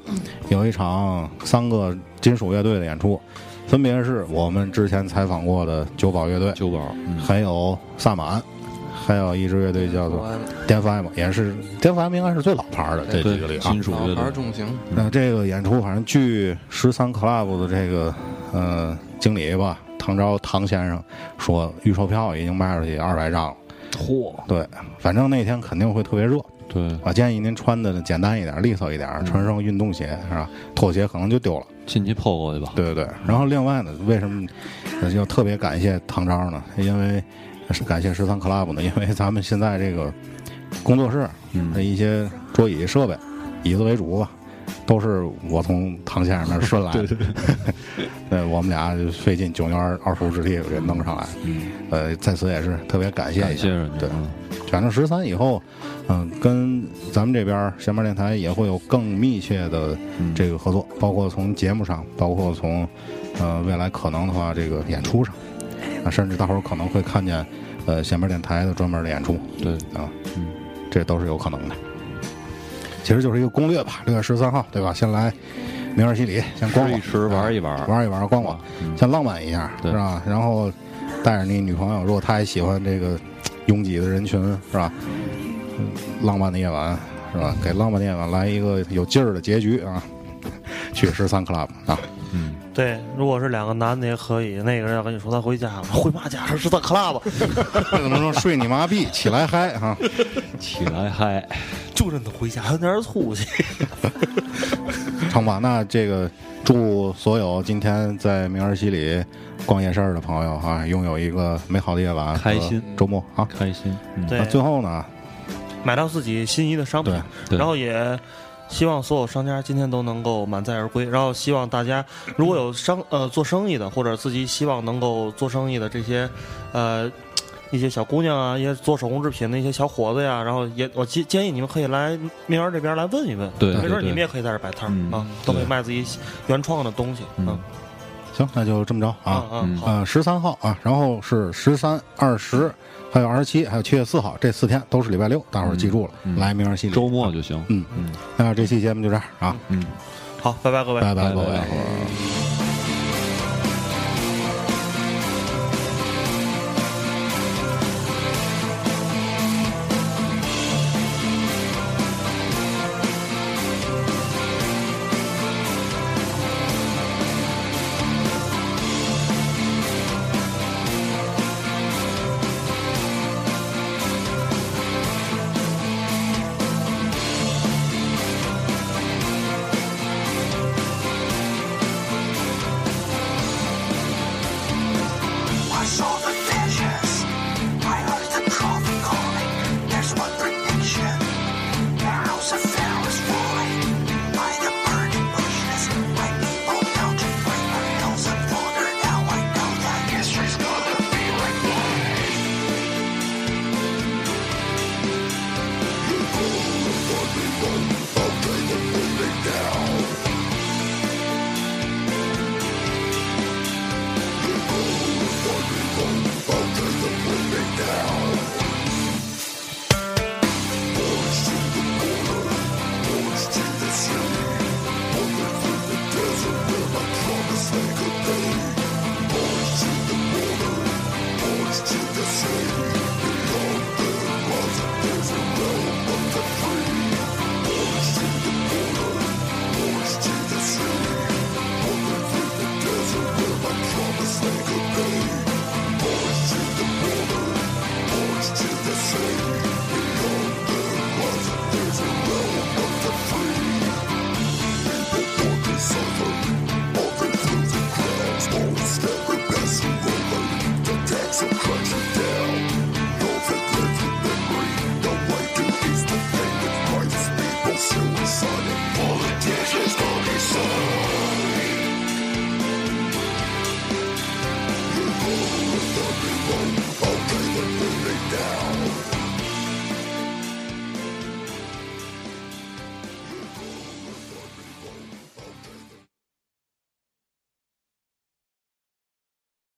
有一场三个金属乐队的演出，分别是我们之前采访过的九宝乐队，九宝，嗯还有萨满，还有一支乐队叫做颠覆 M，也是颠覆 M 应该是最老牌的这几个里对，啊。老金属乐队，牌重型，那这个演出，反正据十三 club 的这个呃经理吧，唐昭唐先生说，预售票已经卖出去二百张了。嚯，对，反正那天肯定会特别热。对，啊，建议您穿的简单一点、利索一点，穿上运动鞋是吧？拖鞋可能就丢了。进去抛过去吧，对对对。然后另外呢，为什么呃要特别感谢唐昭呢？因为是感谢十三 club 呢，因为咱们现在这个工作室嗯的一些桌椅设备，椅子为主吧，都是我从唐先生那儿顺来的。对对 对，我们俩就费尽九牛二二虎之力给弄上来。嗯，呃，在此也是特别感谢一下。感谢，对，嗯。反正十三以后，嗯、跟咱们这边闲班电台也会有更密切的嗯。这个合作，包括从节目上，包括从呃未来可能的话这个演出上，啊，甚至大伙儿可能会看见呃闲班电台的专门的演出。对，啊，嗯，这都是有可能的。其实就是一个攻略吧，六月十三号，对吧？先来明儿西里，先逛一吃，玩一玩，玩一玩，逛逛，嗯先浪漫一下，是吧？然后带着你女朋友，如果她也喜欢这个拥挤的人群，是吧？嗯浪漫的夜晚，是吧？给浪漫的夜晚来一个有劲儿的结局啊！去十三 club 啊！嗯，对，如果是两个男的也可以，那个人要跟你说他回家了，回嘛家是他 club，可能说睡你妈逼，起来嗨哈！起来嗨，就真的回家有点出息。成吧？那这个祝所有今天在明儿西里逛夜市的朋友啊，拥有一个美好的夜晚，开心周末啊！开心，嗯对那最后呢，买到自己心仪的商品，对然后也希望所有商家今天都能够满载而归。然后希望大家如果有商呃做生意的，或者自己希望能够做生意的这些呃一些小姑娘啊，一些做手工制品的一些小伙子呀，然后也我建建议你们可以来面园这边来问一问，对没准对对你们也可以在这摆摊儿嗯啊，都可以卖自己原创的东西，嗯嗯行，那就这么着啊。嗯嗯。呃，十三号啊，然后是十三、二十，还有二十七，还有七月四号，这四天都是礼拜六，大伙儿记住了，嗯来明儿周末就行，嗯嗯那这期节目就这样啊，嗯，好，拜拜各位。拜拜各位。